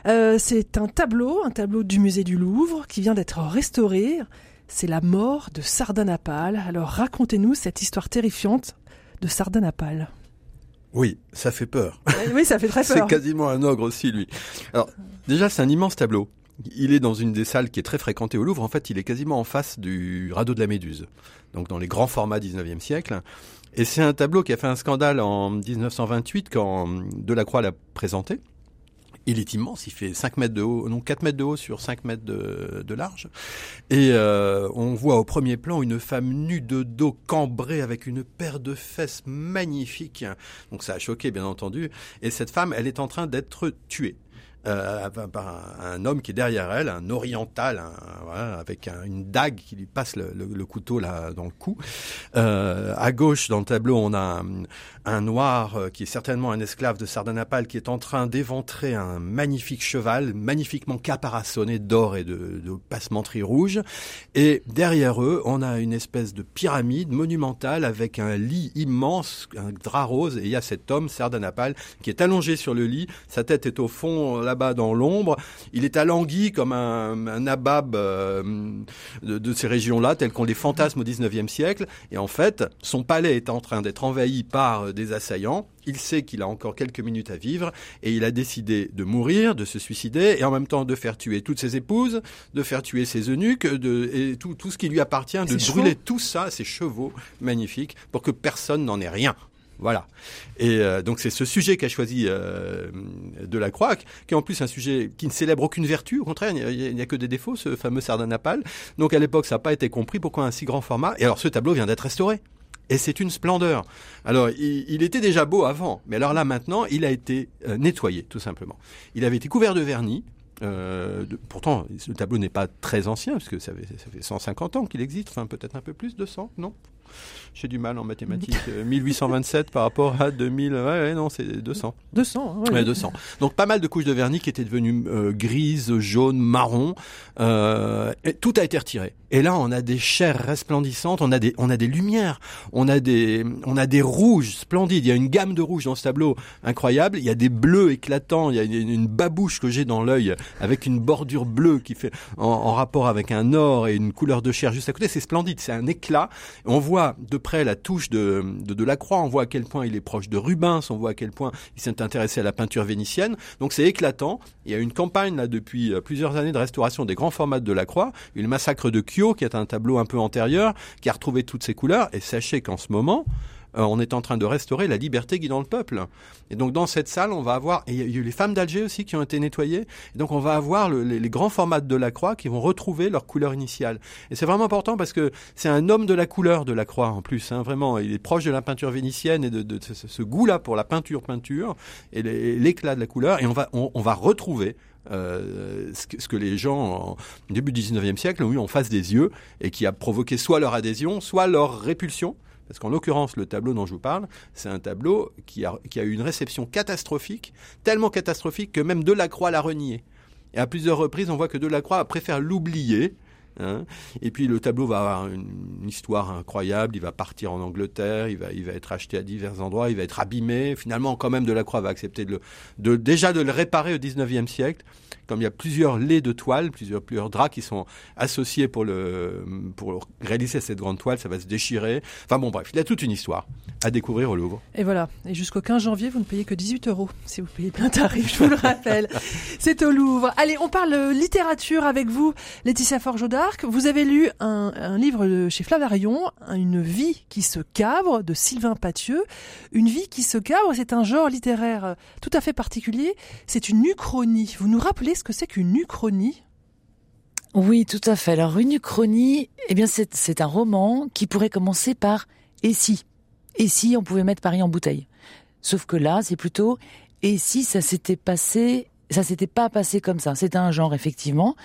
Euh, c'est un tableau, un tableau du musée du Louvre qui vient d'être restauré. C'est la mort de Sardanapale. Alors racontez-nous cette histoire terrifiante de Sardanapale. Oui, ça fait peur. Oui, ça fait très c'est peur. quasiment un ogre aussi, lui. Alors, déjà, c'est un immense tableau. Il est dans une des salles qui est très fréquentée au Louvre. En fait, il est quasiment en face du radeau de la Méduse. Donc, dans les grands formats 19e siècle. Et c'est un tableau qui a fait un scandale en 1928 quand Delacroix l'a présenté. Il est immense, il fait 5 mètres de haut, non 4 mètres de haut sur 5 mètres de, large. Et euh, on voit au premier plan une femme nue de dos cambrée avec une paire de fesses magnifiques. Donc ça a choqué bien entendu. Et cette femme, elle est en train d'être tuée. Euh, par un, un, homme qui est derrière elle, un oriental, un, voilà, avec un, une dague qui lui passe le, le, le, couteau là dans le cou. Euh, à gauche dans le tableau, on a un, noir euh, qui est certainement un esclave de Sardanapale qui est en train d'éventrer un magnifique cheval, magnifiquement caparaçonné d'or et de, de passementerie rouge. Et derrière eux, on a une espèce de pyramide monumentale avec un lit immense, un drap rose, et il y a cet homme, Sardanapale, qui est allongé sur le lit. Sa tête est au fond, là-bas, dans l'ombre. Il est alangui comme un, un nabab euh, de, de, ces régions-là, tels qu'on les fantasme au 19e siècle. Et en fait, son palais est en train d'être envahi par des assaillants. Il sait qu'il a encore quelques minutes à vivre et il a décidé de mourir, de se suicider et en même temps de faire tuer toutes ses épouses, de faire tuer ses eunuques de, et tout, tout ce qui lui appartient, de brûler chevaux. tout ça, ses chevaux magnifiques, pour que personne n'en ait rien. Voilà. Et euh, donc c'est ce sujet qu'a choisi euh, Delacroix, qui est en plus un sujet qui ne célèbre aucune vertu. Au contraire, il n'y a, que des défauts, ce fameux Sardanapale. Donc à l'époque, ça n'a pas été compris pourquoi un si grand format? Et alors ce tableau vient d'être restauré. Et c'est une splendeur. Alors, il, était déjà beau avant, mais alors là maintenant, il a été euh, nettoyé, tout simplement. Il avait été couvert de vernis. Pourtant, le tableau n'est pas très ancien, parce que ça fait, ça fait 150 ans qu'il existe, enfin peut-être un peu plus, 200, non? J'ai du mal en mathématiques. 1827 par rapport à 2000. Ouais, ouais non, c'est 200. 200, ouais. ouais. 200. Donc pas mal de couches de vernis qui étaient devenues euh, grises, jaunes, marron. Euh, et tout a été retiré. Et là, on a des chairs resplendissantes, on a des, on a des lumières, on a des, on a des rouges splendides. Il y a une gamme de rouges dans ce tableau incroyable. Il y a des bleus éclatants. Il y a une, une babouche que j'ai dans l'œil avec une bordure bleue qui fait en, en, rapport avec un or et une couleur de chair juste à côté. C'est splendide. C'est un éclat. On voit de près la touche de, de Delacroix, on voit à quel point il est proche de Rubens, on voit à quel point il s'est intéressé à la peinture vénitienne. Donc c'est éclatant. Il y a une campagne là depuis plusieurs années de restauration des grands formats de Delacroix. Le massacre de Qui est un tableau un peu antérieur, qui a retrouvé toutes ses couleurs. Et sachez qu'en ce moment, euh, on est en train de restaurer la liberté guidant le peuple. Et donc dans cette salle, on va avoir, et il y a eu les femmes d'Alger aussi qui ont été nettoyées, et donc on va avoir le, les, grands formats de la croix qui vont retrouver leur couleur initiale. Et c'est vraiment important parce que c'est un homme de la couleur de la croix en plus, hein, vraiment, il est proche de la peinture vénitienne et de, ce, goût-là pour la peinture peinture et l'éclat de la couleur, et on va, on va retrouver euh, ce, que, les gens, au début du 19e siècle, ont eu en face des yeux et qui a provoqué soit leur adhésion, soit leur répulsion. Parce qu'en l'occurrence, le tableau dont je vous parle, c'est un tableau qui a, qui a eu une réception catastrophique, tellement catastrophique que même Delacroix l'a renié. Et à plusieurs reprises, on voit que Delacroix préfère l'oublier. Hein et puis le tableau va avoir une, histoire incroyable. Il va partir en Angleterre, il va, il va être acheté à divers endroits, il va être abîmé. Finalement, quand même, Delacroix va accepter de, le, de déjà de le réparer au 19e siècle comme il y a plusieurs laits de toile, plusieurs, plusieurs draps qui sont associés pour, le, pour réaliser cette grande toile, ça va se déchirer. Enfin bon, bref, il y a toute une histoire à découvrir au Louvre. Et voilà. Et jusqu'au 15 janvier, vous ne payez que 18 euros si vous payez plein tarif, je vous le rappelle. C'est au Louvre. Allez, on parle littérature avec vous, Laetitia Forgeau Vous avez lu un, livre chez Flammarion, Une vie qui se cabre, de Sylvain Pathieu. Une vie qui se cabre, c'est un genre littéraire tout à fait particulier. C'est une uchronie. Vous nous rappelez ce que c'est qu'une uchronie? Oui, tout à fait. Alors une uchronie, eh bien c'est un roman qui pourrait commencer par et si? Et si on pouvait mettre Paris en bouteille Sauf que là, c'est plutôt et si ça s'était passé ça s'était pas passé comme ça. C'est un genre effectivement.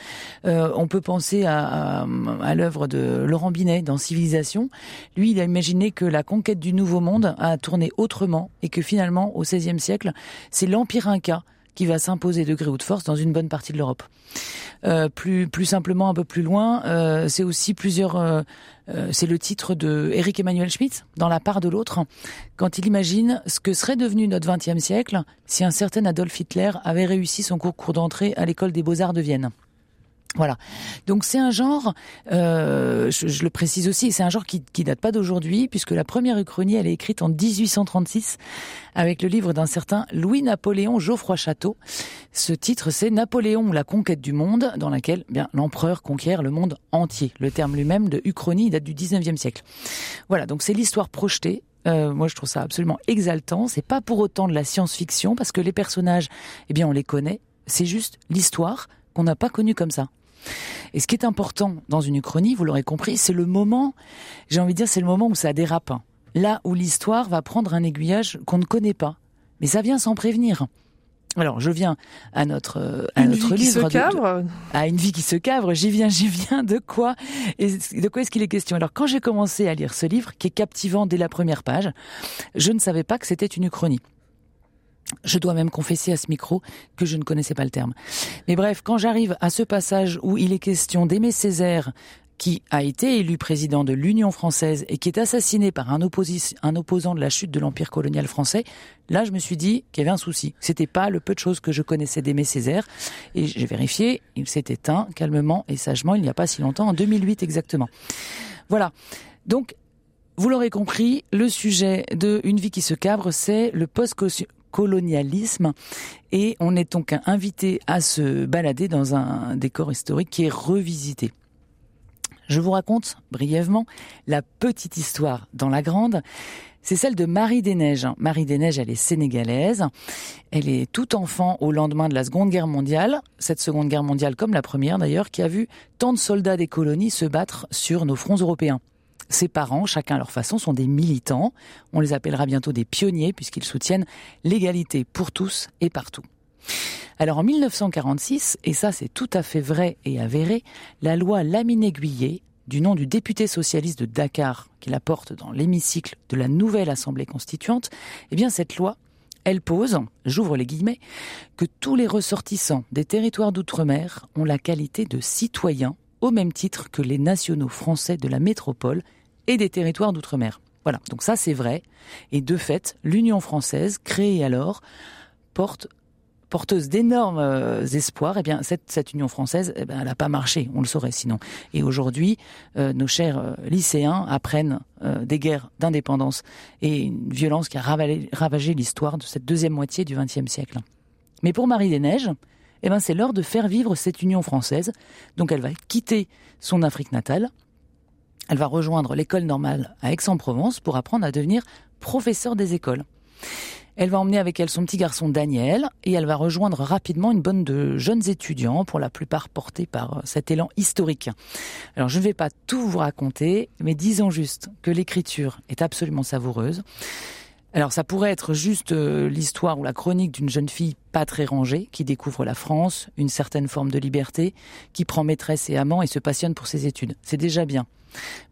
Euh, on peut penser à, à, à l'œuvre de Laurent Binet dans Civilisation. Lui, il a imaginé que la conquête du Nouveau Monde a tourné autrement et que finalement, au XVIe siècle, c'est l'Empire Inca qui va s'imposer de gré ou de force dans une bonne partie de l'Europe. Euh, plus plus simplement, un peu plus loin, euh, c'est aussi plusieurs. Euh, c'est le titre de Eric Emmanuel Schmitt dans La part de l'autre, quand il imagine ce que serait devenu notre XXe siècle si un certain Adolf Hitler avait réussi son concours d'entrée à l'école des beaux arts de Vienne. Voilà. Donc c'est un genre, euh, je, le précise aussi, c'est un genre qui, qui date pas d'aujourd'hui, puisque la première uchronie, elle est écrite en 1836 avec le livre d'un certain Louis-Napoléon Geoffroy Château. Ce titre, c'est Napoléon, la conquête du monde, dans laquelle bien l'empereur conquiert le monde entier. Le terme lui-même de uchronie date du 19e siècle. Voilà, donc c'est l'histoire projetée euh, moi, je trouve ça absolument exaltant. C'est pas pour autant de la science-fiction parce que les personnages, eh bien, on les connaît. C'est juste l'histoire qu'on n'a pas connue comme ça. Et ce qui est important dans une uchronie, vous l'aurez compris, c'est le moment, j'ai envie de dire, c'est le moment où ça dérape. Là où l'histoire va prendre un aiguillage qu'on ne connaît pas. Mais ça vient sans prévenir. Alors, je viens à notre euh, à Une notre vie qui livre se de- cabre. de- à une vie qui se cavre. J'y viens, j'y viens. De quoi et de quoi est-ce qu'il est question? Alors, quand j'ai commencé à lire ce livre, qui est captivant dès la première page, je ne savais pas que c'était une uchronie. Je dois même confesser à ce micro que je ne connaissais pas le terme. Mais bref, quand j'arrive à ce passage où il est question d'Aimé Césaire, qui a été élu président de l'Union française et qui est assassiné par un, opposant de la chute de l'Empire colonial français, là je me suis dit qu'il y avait un souci. C'était pas le peu de choses que je connaissais d'Aimé Césaire. Et j'ai vérifié, il s'est éteint calmement et sagement il n'y a pas si longtemps, en 2008 exactement. Voilà. Donc, vous l'aurez compris, le sujet de Une vie qui se cabre, c'est le post-colonialisme. Et on est donc invité à se balader dans un décor historique qui est revisité. Je vous raconte brièvement la petite histoire dans la grande. C'est celle de Marie des Neiges. Marie des Neiges, elle est sénégalaise. Elle est tout enfant au lendemain de la Seconde Guerre mondiale. Cette Seconde Guerre mondiale, comme la première d'ailleurs, qui a vu tant de soldats des colonies se battre sur nos fronts européens. Ses parents, chacun à leur façon, sont des militants. On les appellera bientôt des pionniers puisqu'ils soutiennent l'égalité pour tous et partout. Alors en 1946, et ça c'est tout à fait vrai et avéré, la loi Lamine-Aiguillet, du nom du député socialiste de Dakar, qui la porte dans l'hémicycle de la nouvelle Assemblée constituante, eh bien cette loi, elle pose, j'ouvre les guillemets, que tous les ressortissants des territoires d'outre-mer ont la qualité de citoyens au même titre que les nationaux français de la métropole et des territoires d'outre-mer. Voilà, donc ça c'est vrai. Et de fait, l'Union française, créée alors, porte porteuse d'énormes euh, espoirs, eh bien cette, Union française, eh ben, elle n'a pas marché, on le saurait sinon. Et aujourd'hui, euh, nos chers euh, lycéens apprennent des guerres d'indépendance et une violence qui a ravagé l'histoire de cette deuxième moitié du XXe siècle. Mais pour Marie des Neiges, eh ben, c'est l'heure de faire vivre cette Union française. Donc elle va quitter son Afrique natale, elle va rejoindre l'école normale à Aix-en-Provence pour apprendre à devenir professeur des écoles. Elle va emmener avec elle son petit garçon Daniel et elle va rejoindre rapidement une bande de jeunes étudiants, pour la plupart portés par euh, cet élan historique. Alors je ne vais pas tout vous raconter, mais disons juste que l'écriture est absolument savoureuse. Alors ça pourrait être juste euh, l'histoire ou la chronique d'une jeune fille pas très rangée qui découvre la France, une certaine forme de liberté, qui prend maîtresse et amant et se passionne pour ses études. C'est déjà bien.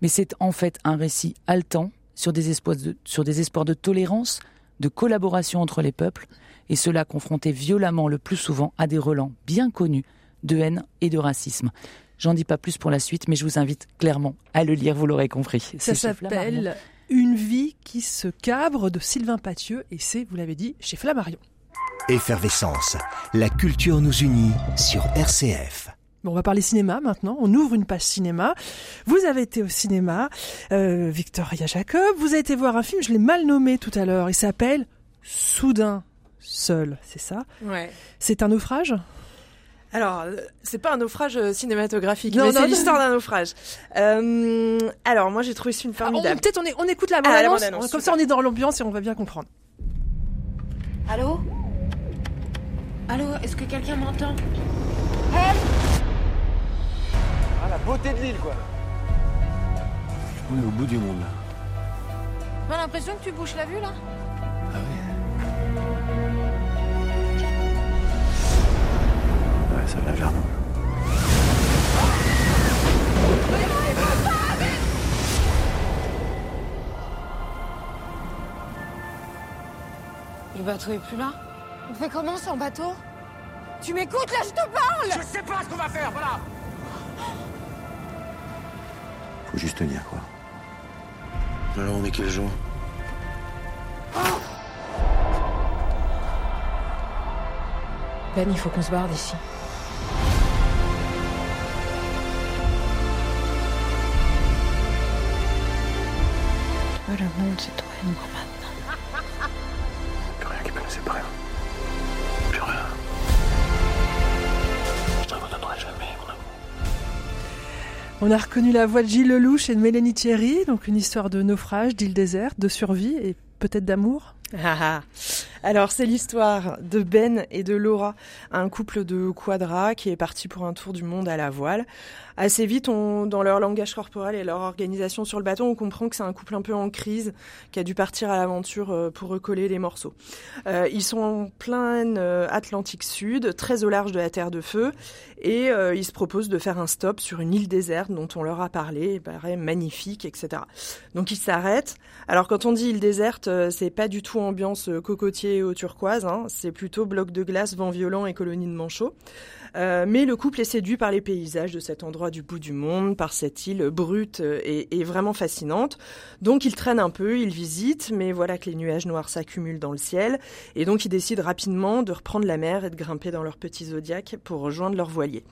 Mais c'est en fait un récit haletant sur des espoirs de, sur des espoirs de tolérance, de collaboration entre les peuples, et cela confronté violemment le plus souvent à des relents bien connus de haine et de racisme. J'en dis pas plus pour la suite, mais je vous invite clairement à le lire, vous l'aurez compris. Ça s'appelle Une vie qui se cabre de Sylvain Pathieu et c'est, vous l'avez dit, chez Flammarion. Effervescence. La culture nous unit sur RCF. Bon, on va parler cinéma maintenant. On ouvre une page cinéma. Vous avez été au cinéma, euh, Victoria Jacob. Vous avez été voir un film, je l'ai mal nommé tout à l'heure. Il s'appelle Soudain seul, c'est ça? Ouais. C'est un naufrage? Alors, euh, c'est pas un naufrage euh, cinématographique, Non, mais non, c'est l'histoire d'un naufrage. Euh, alors, moi, j'ai trouvé ce film Ah, formidable. Peut-être on, est- on écoute la Ah, la bande-annonce. Comme ça, on est dans l'ambiance et on va bien comprendre. Allô? Allô, est-ce que quelqu'un m'entend? Ah, la beauté de l'île, quoi. On est au bout du monde là. J'ai l'impression que tu bouches la vue là Ah oui ça va vers nous. Le bateau est plus là On fait comment sans bateau? Tu m'écoutes là, je te parle Je sais pas ce qu'on va faire, voilà Faut juste tenir quoi. Alors on est quel jour? Ben, il faut qu'on se barre d'ici. Monde, c'est toi et moi maintenant. Plus rien qui peut nous séparer. Plus rien. Je te redonnerai jamais mon amour. On a reconnu la voix de Gilles Lelouch et de Mélanie Thierry, donc une histoire de naufrage, d'île déserte, de survie et peut-être d'amour. Ah, ah. Alors, c'est l'histoire de Ben et de Laura, un couple de quadras qui est parti pour un tour du monde à la voile. Assez vite, on, dans leur langage corporel et leur organisation sur le bateau, on comprend que c'est un couple un peu en crise, qui a dû partir à l'aventure euh, pour recoller les morceaux. Euh, ils sont en plein euh, Atlantique Sud, très au large de la Terre de Feu, et euh, ils se proposent de faire un stop sur une île déserte dont on leur a parlé, il paraît magnifique, etc. Donc ils s'arrêtent. Alors quand on dit île déserte, euh, c'est pas du tout ambiance cocotier au turquoise, hein, c'est plutôt bloc de glace, vent violent et colonie de manchots. Euh, mais le couple est séduit par les paysages de cet endroit du bout du monde, par cette île brute euh, et, vraiment fascinante. Donc ils traînent un peu, ils visitent, mais voilà que les nuages noirs s'accumulent dans le ciel, et donc ils décident rapidement de reprendre la mer et de grimper dans leur petit zodiaque pour rejoindre leur voilier.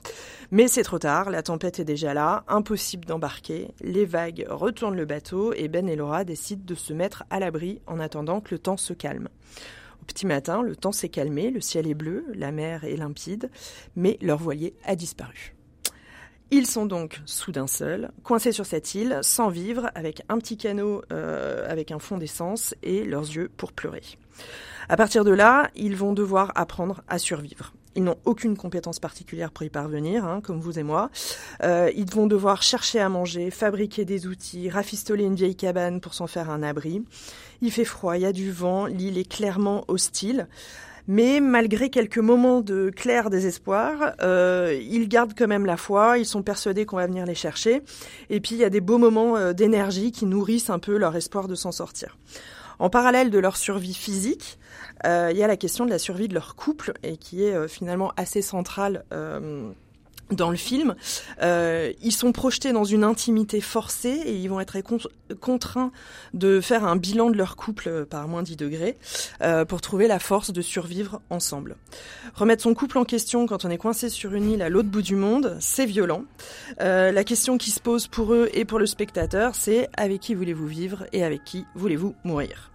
Mais c'est trop tard, la tempête est déjà là, impossible d'embarquer, les vagues retournent le bateau et Ben et Laura décident de se mettre à l'abri en attendant que le temps se calme. Au petit matin, le temps s'est calmé, le ciel est bleu, la mer est limpide, mais leur voilier a disparu. Ils sont donc soudain seuls, coincés sur cette île, sans vivre, avec un petit canot euh, avec un fond d'essence et leurs yeux pour pleurer. À partir de là, ils vont devoir apprendre à survivre. Ils n'ont aucune compétence particulière pour y parvenir, hein, comme vous et moi. Euh, ils vont devoir chercher à manger, fabriquer des outils, rafistoler une vieille cabane pour s'en faire un abri. Il fait froid, il y a du vent, l'île est clairement hostile. Mais malgré quelques moments de clair désespoir, euh, ils gardent quand même la foi, ils sont persuadés qu'on va venir les chercher. Et puis il y a des beaux moments euh, d'énergie qui nourrissent un peu leur espoir de s'en sortir. En parallèle de leur survie physique, euh, il y a la question de la survie de leur couple et qui est finalement assez centrale. Dans le film, euh, ils sont projetés dans une intimité forcée et ils vont être con contraints de faire un bilan de leur couple par moins 10 degrés euh, pour trouver la force de survivre ensemble. Remettre son couple en question quand on est coincé sur une île à l'autre bout du monde, c'est violent. Euh, la question qui se pose pour eux et pour le spectateur, c'est avec qui voulez-vous vivre et avec qui voulez-vous mourir?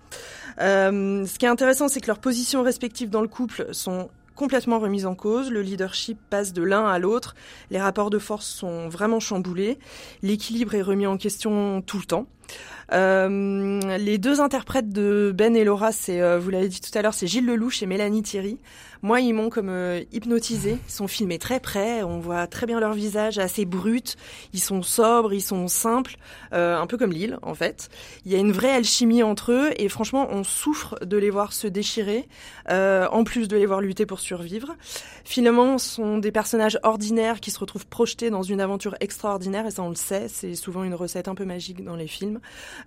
Euh, ce qui est intéressant, c'est que leurs positions respectives dans le couple sont complètement remises en cause, le leadership passe de l'un à l'autre, les rapports de force sont vraiment chamboulés, l'équilibre est remis en question tout le temps. Euh, les deux interprètes de Ben et Laura, c'est, euh, vous l'avez dit tout à l'heure, c'est Gilles Lelouch et Mélanie Thierry. Moi, ils m'ont comme euh, hypnotisé. Ils sont filmés très près, on voit très bien leur visage, assez brut. Ils sont sobres, ils sont simples, un peu comme Lille en fait. Il y a une vraie alchimie entre eux et franchement, on souffre de les voir se déchirer, en plus de les voir lutter pour survivre. Finalement, ce sont des personnages ordinaires qui se retrouvent projetés dans une aventure extraordinaire et ça, on le sait. C'est souvent une recette un peu magique dans les films.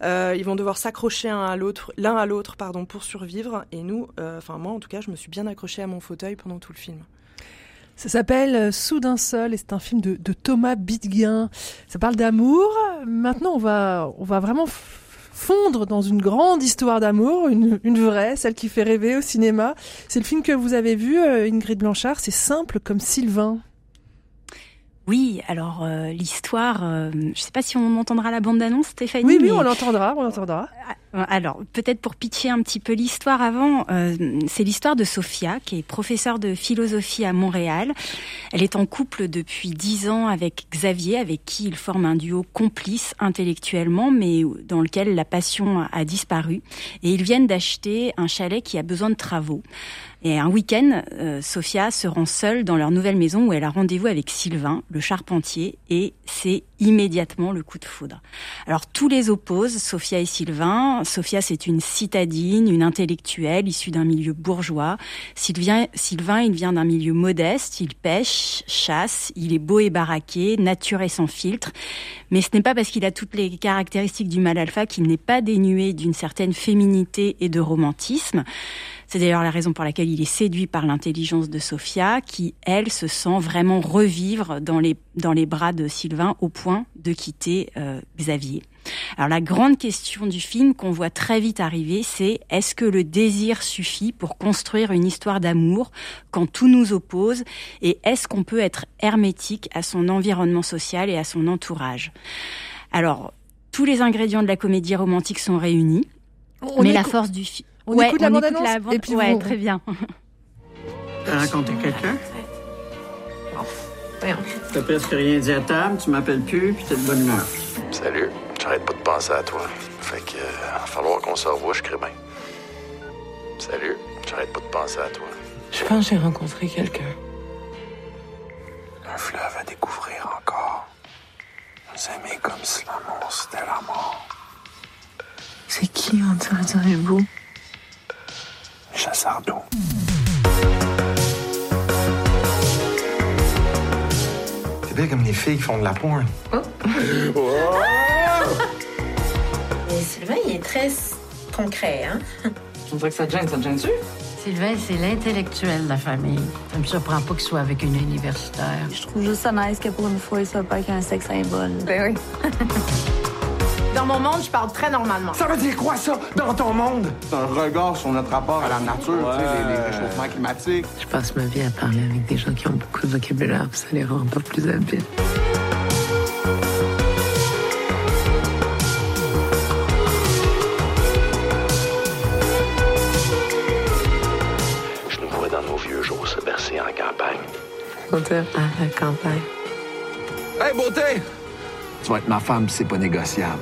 Euh, ils vont devoir s'accrocher l'un à l'autre, l'un à l'autre, pardon, pour survivre. Et nous, enfin moi en tout cas, je me suis bien accrochée à mon fauteuil pendant tout le film. Ça s'appelle Soudain seul et c'est un film de, de Thomas Bidguin. Ça parle d'amour. Maintenant, on va, on va vraiment fondre dans une grande histoire d'amour, une, une, vraie, celle qui fait rêver au cinéma. C'est le film que vous avez vu, Ingrid Blanchard. C'est simple comme Sylvain. Oui, alors euh, l'histoire, euh, je ne sais pas si on entendra la bande-annonce, Stéphanie. Oui, oui, on l'entendra, on l'entendra. Alors, peut-être pour pitcher un petit peu l'histoire avant, euh, c'est l'histoire de Sophia, qui est professeure de philosophie à Montréal. Elle est en couple depuis dix ans avec Xavier, avec qui il forme un duo complice intellectuellement, mais dans lequel la passion a disparu. Et ils viennent d'acheter un chalet qui a besoin de travaux. Et un week-end, euh, Sophia se rend seule dans leur nouvelle maison où elle a rendez-vous avec Sylvain, le charpentier, et c'est immédiatement le coup de foudre. Alors tous les opposent, Sophia et Sylvain. Sophia, c'est une citadine, une intellectuelle issue d'un milieu bourgeois. Sylvain, Sylvain il vient d'un milieu modeste, il pêche, chasse, il est beau et baraqué, nature et sans filtre. Mais ce n'est pas parce qu'il a toutes les caractéristiques du mal alpha qu'il n'est pas dénué d'une certaine féminité et de romantisme. C'est d'ailleurs la raison pour laquelle il est séduit par l'intelligence de Sophia, qui, elle, se sent vraiment revivre dans les, dans les bras de Sylvain au point de quitter euh, Xavier. Alors la grande question du film qu'on voit très vite arriver, c'est est-ce que le désir suffit pour construire une histoire d'amour quand tout nous oppose et est-ce qu'on peut être hermétique à son environnement social et à son entourage? Alors, tous les ingrédients de la comédie romantique sont réunis, on mais la force du film... On ouais, écoute la bande-annonce bande... et puis ouais, vous... très bien. T'as rencontré quelqu'un? T'as presque rien dit à table, tu m'appelles plus, puis t'es de bonne humeur. Salut, j'arrête pas de penser à toi. Fait que, euh, va falloir qu'on se revoie, je crée bien. Salut, j'arrête pas de penser à toi. Je pense que j'ai rencontré quelqu'un. Un fleuve à découvrir encore. Nous aimer comme si l'amour c'était la mort. C'est qui, on dirait, direz-vous? Chasseur d'eau. C'est bien comme les filles qui font de la pointe. Mais Sylvain, il est très concret, hein? On dirait que ça te gêne, ça te gêne-tu? Sylvain, c'est l'intellectuel de la famille. Ça me surprend pas qu'il soit avec une universitaire. Je trouve juste ça nice que pour une fois, il soit pas qu'un sexe symbole. Ben oui. Dans mon monde, je parle très normalement. Ça veut dire quoi, ça, dans ton monde? C'est un regard sur notre rapport à la nature, tu sais, les, les réchauffements climatiques. Je passe ma vie à parler avec des gens qui ont beaucoup de vocabulaire, puis ça les rend pas plus habiles. Je nous vois dans nos vieux jours se bercer en campagne. On dirait à la campagne. Hey, beauté! Tu vas être ma femme, c'est pas négociable.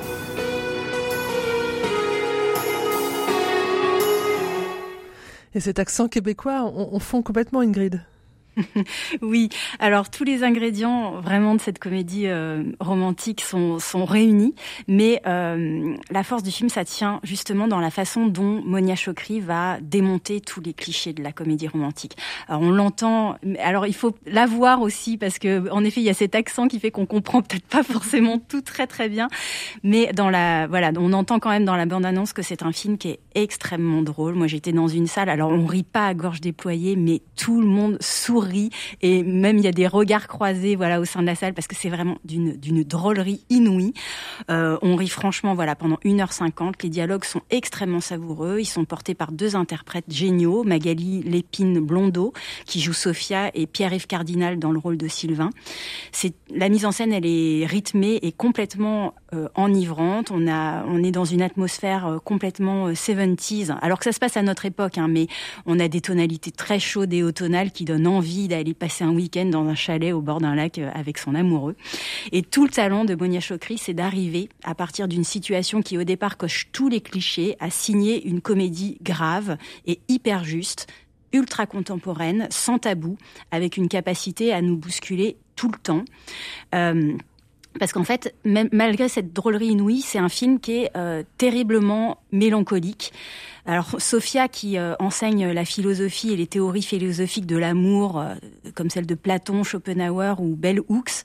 Et cet accent québécois, on, on fond complètement Ingrid. oui, alors tous les ingrédients vraiment de cette comédie euh, romantique sont, sont réunis, mais euh, la force du film, ça tient justement dans la façon dont Monia Chokri va démonter tous les clichés de la comédie romantique. Alors on l'entend, alors il faut la voir aussi parce que en effet il y a cet accent qui fait qu'on comprend peut-être pas forcément tout très très bien, mais dans la voilà, on entend quand même dans la bande-annonce que c'est un film qui est extrêmement drôle. Moi j'étais dans une salle, alors on rit pas à gorge déployée, mais tout le monde sourit et même il y a des regards croisés voilà au sein de la salle parce que c'est vraiment d'une d'une drôlerie inouïe. Euh, on rit franchement voilà pendant 1h50. Les dialogues sont extrêmement savoureux. Ils sont portés par deux interprètes géniaux, Magali Lépine Blondeau qui joue Sophia et Pierre-Yves Cardinal dans le rôle de Sylvain. C'est la mise en scène, elle est rythmée et complètement enivrante. On a on est dans une atmosphère euh, complètement euh, 70s alors que ça se passe à notre époque hein, mais on a des tonalités très chaudes et automnales qui donnent envie d'aller passer un week-end dans un chalet au bord d'un lac euh, avec son amoureux. Et tout le talent de Monia Chokri, c'est d'arriver, à partir d'une situation qui au départ coche tous les clichés, à signer une comédie grave et hyper juste, ultra contemporaine, sans tabou, avec une capacité à nous bousculer tout le temps. Euh, parce qu'en fait, malgré cette drôlerie inouïe, c'est un film qui est euh, terriblement mélancolique. Alors Sophia qui euh, enseigne la philosophie et les théories philosophiques de l'amour, euh, comme celle de Platon, Schopenhauer ou Bell Hooks,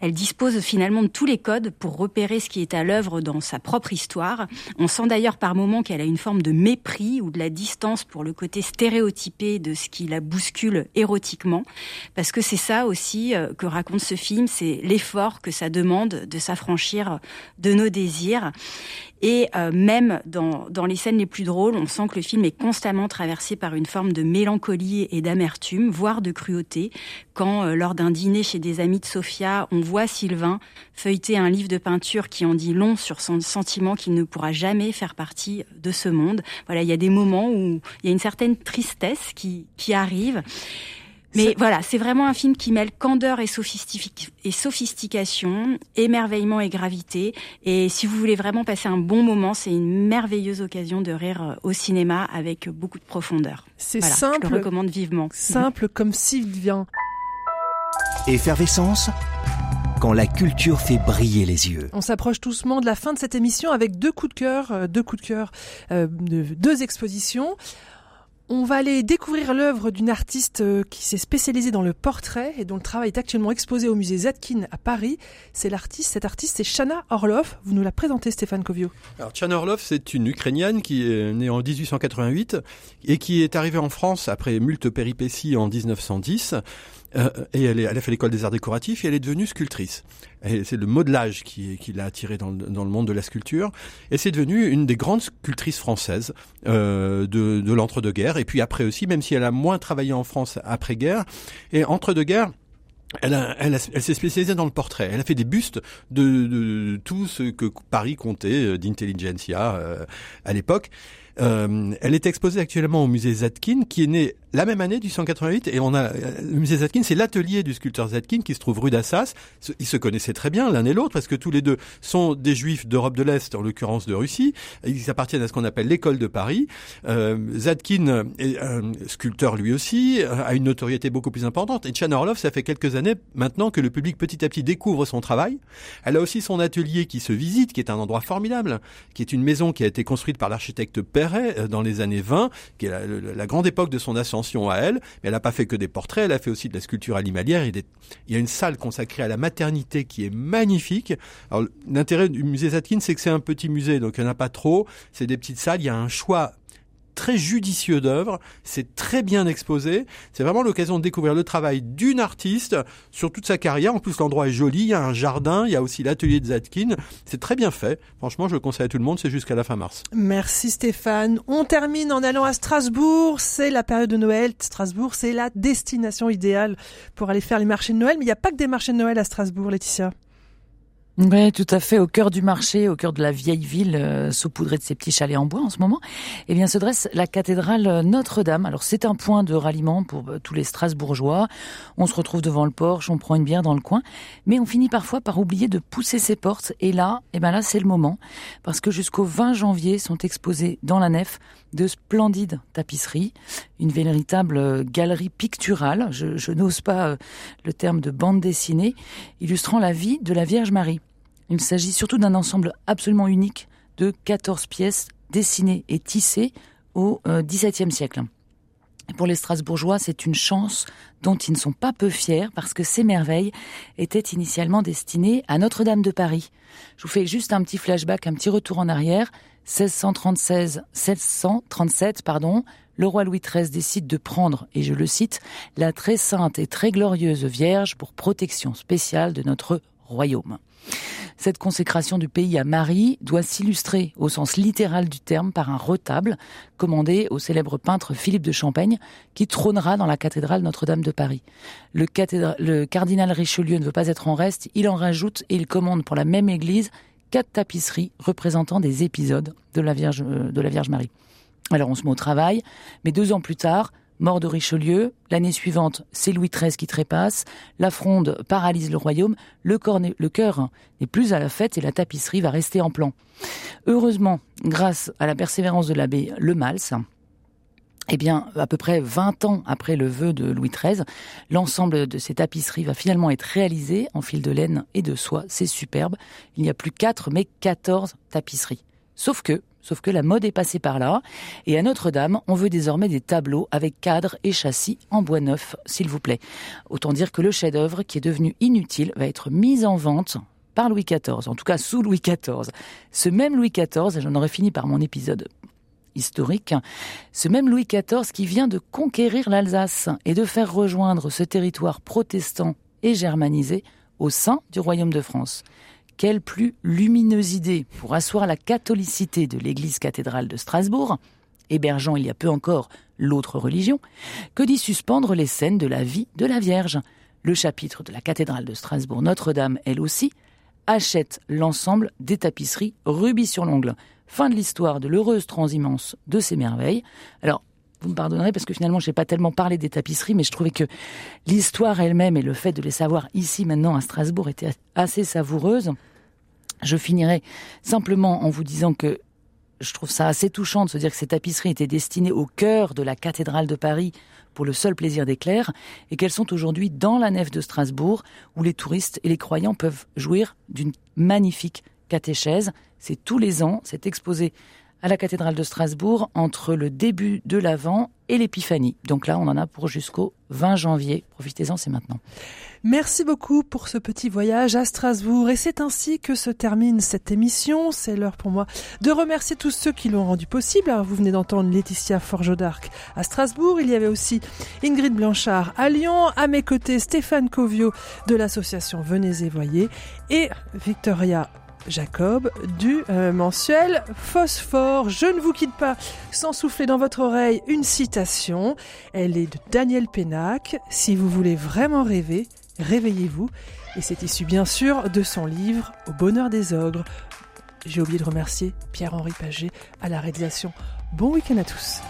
elle dispose finalement de tous les codes pour repérer ce qui est à l'œuvre dans sa propre histoire. On sent d'ailleurs par moments qu'elle a une forme de mépris ou de la distance pour le côté stéréotypé de ce qui la bouscule érotiquement, parce que c'est ça aussi euh, que raconte ce film, c'est l'effort que ça demande de s'affranchir de nos désirs. Et euh, même dans, dans les scènes les plus drôles, on sent que le film est constamment traversé par une forme de mélancolie et d'amertume, voire de cruauté. Quand, euh, lors d'un dîner chez des amis de Sophia, on voit Sylvain feuilleter un livre de peinture qui en dit long sur son sentiment qu'il ne pourra jamais faire partie de ce monde. Voilà, il y a des moments où il y a une certaine tristesse qui, qui arrive. Mais voilà, c'est vraiment un film qui mêle candeur et, et sophistication, émerveillement et gravité. Et si vous voulez vraiment passer un bon moment, c'est une merveilleuse occasion de rire euh, au cinéma avec beaucoup de profondeur. C'est Voilà, simple. Je le recommande vivement. Simple comme Sylvain. Effervescence quand la culture fait briller les yeux. On s'approche doucement de la fin de cette émission avec deux coups de cœur, euh, deux coups de cœur euh, de deux expositions. On va aller découvrir l'œuvre d'une artiste euh, qui s'est spécialisée dans le portrait et dont le travail est actuellement exposé au musée Zadkine à Paris. C'est l'artiste, cette artiste, c'est Shana Orlov. Vous nous la présentez, Stéphane Kovio. Alors, Chana Orlov, c'est une Ukrainienne qui est née en 1888 et qui est arrivée en France après multe péripéties en 1910. Euh, elle, est- elle a fait l'école des arts décoratifs et elle est devenue sculptrice. C'est le modelage qui, qui l'a attirée dans, le- dans le monde de la sculpture. Et c'est devenu une des grandes sculptrices françaises euh, de, de l'entre-deux-guerres. Et puis après aussi, même si elle a moins travaillé en France après-guerre, et entre-deux-guerres, elle, a- elle, a- elle s'est spécialisée dans le portrait. Elle a fait des bustes de, de tout ce que Paris comptait euh, d'intelligentsia euh, à l'époque. Euh, elle est exposée actuellement au musée Zadkine, qui est né la même année du 188 et on a le musée Zadkine, c'est l'atelier du sculpteur Zadkine qui se trouve rue d'Assas. Ils se connaissaient très bien l'un et l'autre parce que tous les deux sont des juifs d'Europe de l'Est, en l'occurrence de Russie. Ils appartiennent à ce qu'on appelle l'école de Paris. Euh, est un sculpteur lui aussi, a une notoriété beaucoup plus importante. Et Chana Orlov, ça fait quelques années maintenant que le public petit à petit découvre son travail. Elle a aussi son atelier qui se visite, qui est un endroit formidable, qui est une maison qui a été construite par l'architecte Perret euh, dans les années 20, qui est la, la grande époque de son ascension à elle, mais elle n'a pas fait que des portraits, elle a fait aussi de la sculpture animalière. Il, y a une salle consacrée à la maternité qui est magnifique. L'intérêt du musée Zatkin, c'est que c'est un petit musée, donc il n'y en a pas trop. C'est des petites salles, il y a un choix très judicieux d'œuvres, c'est très bien exposé, c'est vraiment l'occasion de découvrir le travail d'une artiste sur toute sa carrière. En plus, l'endroit est joli, il y a un jardin, il y a aussi l'atelier de Zatkin, c'est très bien fait. Franchement, je le conseille à tout le monde, c'est jusqu'à la fin mars. Merci Stéphane. On termine en allant à Strasbourg, c'est la période de Noël. Strasbourg, c'est la destination idéale pour aller faire les marchés de Noël, mais il n'y a pas que des marchés de Noël à Strasbourg, Laetitia. Oui, tout à fait. Au cœur du marché, au cœur de la vieille ville, euh, saupoudrée de ces petits chalets en bois en ce moment, eh bien, se dresse la cathédrale Notre-Dame. Alors, c'est un point de ralliement pour euh, tous les Strasbourgeois. On se retrouve devant le porche, on prend une bière dans le coin, mais on finit parfois par oublier de pousser ses portes. Et là, eh ben là, c'est le moment, parce que jusqu'au 20 janvier sont exposées dans la nef de splendides tapisseries, une véritable euh, galerie picturale. Je, je n'ose pas le terme de bande dessinée, illustrant la vie de la Vierge Marie. Il s'agit surtout d'un ensemble absolument unique de 14 pièces dessinées et tissées au XVIIe siècle. Pour les Strasbourgeois, c'est une chance dont ils ne sont pas peu fiers parce que ces merveilles étaient initialement destinées à Notre-Dame de Paris. Je vous fais juste un petit flashback, un petit retour en arrière. 1636, 1637, pardon, le roi Louis XIII décide de prendre, et je le cite, la très sainte et très glorieuse Vierge pour protection spéciale de notre royaume. Cette consécration du pays à Marie doit s'illustrer au sens littéral du terme par un retable commandé au célèbre peintre Philippe de Champaigne qui trônera dans la cathédrale Notre-Dame de Paris. Le, cardinal Richelieu ne veut pas être en reste, il en rajoute et il commande pour la même église quatre tapisseries représentant des épisodes de la Vierge, euh, de la Vierge Marie. Alors on se met au travail, mais deux ans plus tard, Mort de Richelieu, l'année suivante, c'est Louis XIII qui trépasse, la fronde paralyse le royaume, le, cœur n'est plus à la fête et la tapisserie va rester en plan. Heureusement, grâce à la persévérance de l'abbé Le Mals, eh bien, à peu près 20 ans après le vœu de Louis XIII, l'ensemble de ces tapisseries va finalement être réalisé en fil de laine et de soie. C'est superbe. Il n'y a plus 4, mais 14 tapisseries. Sauf que, Sauf que la mode est passée par là, et à Notre-Dame, on veut désormais des tableaux avec cadre et châssis en bois neuf, s'il vous plaît. Autant dire que le chef-d'œuvre, qui est devenu inutile, va être mis en vente par Louis XIV, en tout cas sous Louis XIV. Ce même Louis XIV, et j'en aurais fini par mon épisode historique, ce même Louis XIV qui vient de conquérir l'Alsace et de faire rejoindre ce territoire protestant et germanisé au sein du royaume de France. Quelle plus lumineuse idée pour asseoir la catholicité de l'église cathédrale de Strasbourg, hébergeant il y a peu encore l'autre religion, que d'y suspendre les scènes de la vie de la Vierge. Le chapitre de la cathédrale de Strasbourg Notre-Dame, elle aussi, achète l'ensemble des tapisseries rubis sur l'ongle. Fin de l'histoire de l'heureuse transhumance de ces merveilles. Alors, vous me pardonnerez parce que finalement, je n'ai pas tellement parlé des tapisseries, mais je trouvais que l'histoire elle-même et le fait de les savoir ici maintenant à Strasbourg était assez savoureuse. Je finirai simplement en vous disant que je trouve ça assez touchant de se dire que ces tapisseries étaient destinées au cœur de la cathédrale de Paris pour le seul plaisir d'éclair et qu'elles sont aujourd'hui dans la nef de Strasbourg où les touristes et les croyants peuvent jouir d'une magnifique catéchèse. C'est tous les ans, c'est exposé à la cathédrale de Strasbourg entre le début de l'Avent et l'Épiphanie. Donc là, on en a pour jusqu'au 20 janvier. Profitez-en, c'est maintenant. Merci beaucoup pour ce petit voyage à Strasbourg. Et c'est ainsi que se termine cette émission. C'est l'heure pour moi de remercier tous ceux qui l'ont rendu possible. Alors, vous venez d'entendre Laetitia Forgeau d'Arc à Strasbourg. Il y avait aussi Ingrid Blanchard à Lyon. À mes côtés, Stéphane Covio de l'association Venez et Voyez et Victoria Jacob du euh, mensuel Phosphore. Je ne vous quitte pas sans souffler dans votre oreille une citation. Elle est de Daniel Pénac. Si vous voulez vraiment rêver, réveillez-vous. Et c'est issu bien sûr de son livre Au bonheur des ogres. J'ai oublié de remercier Pierre-Henri Paget à la réalisation. Bon week-end à tous.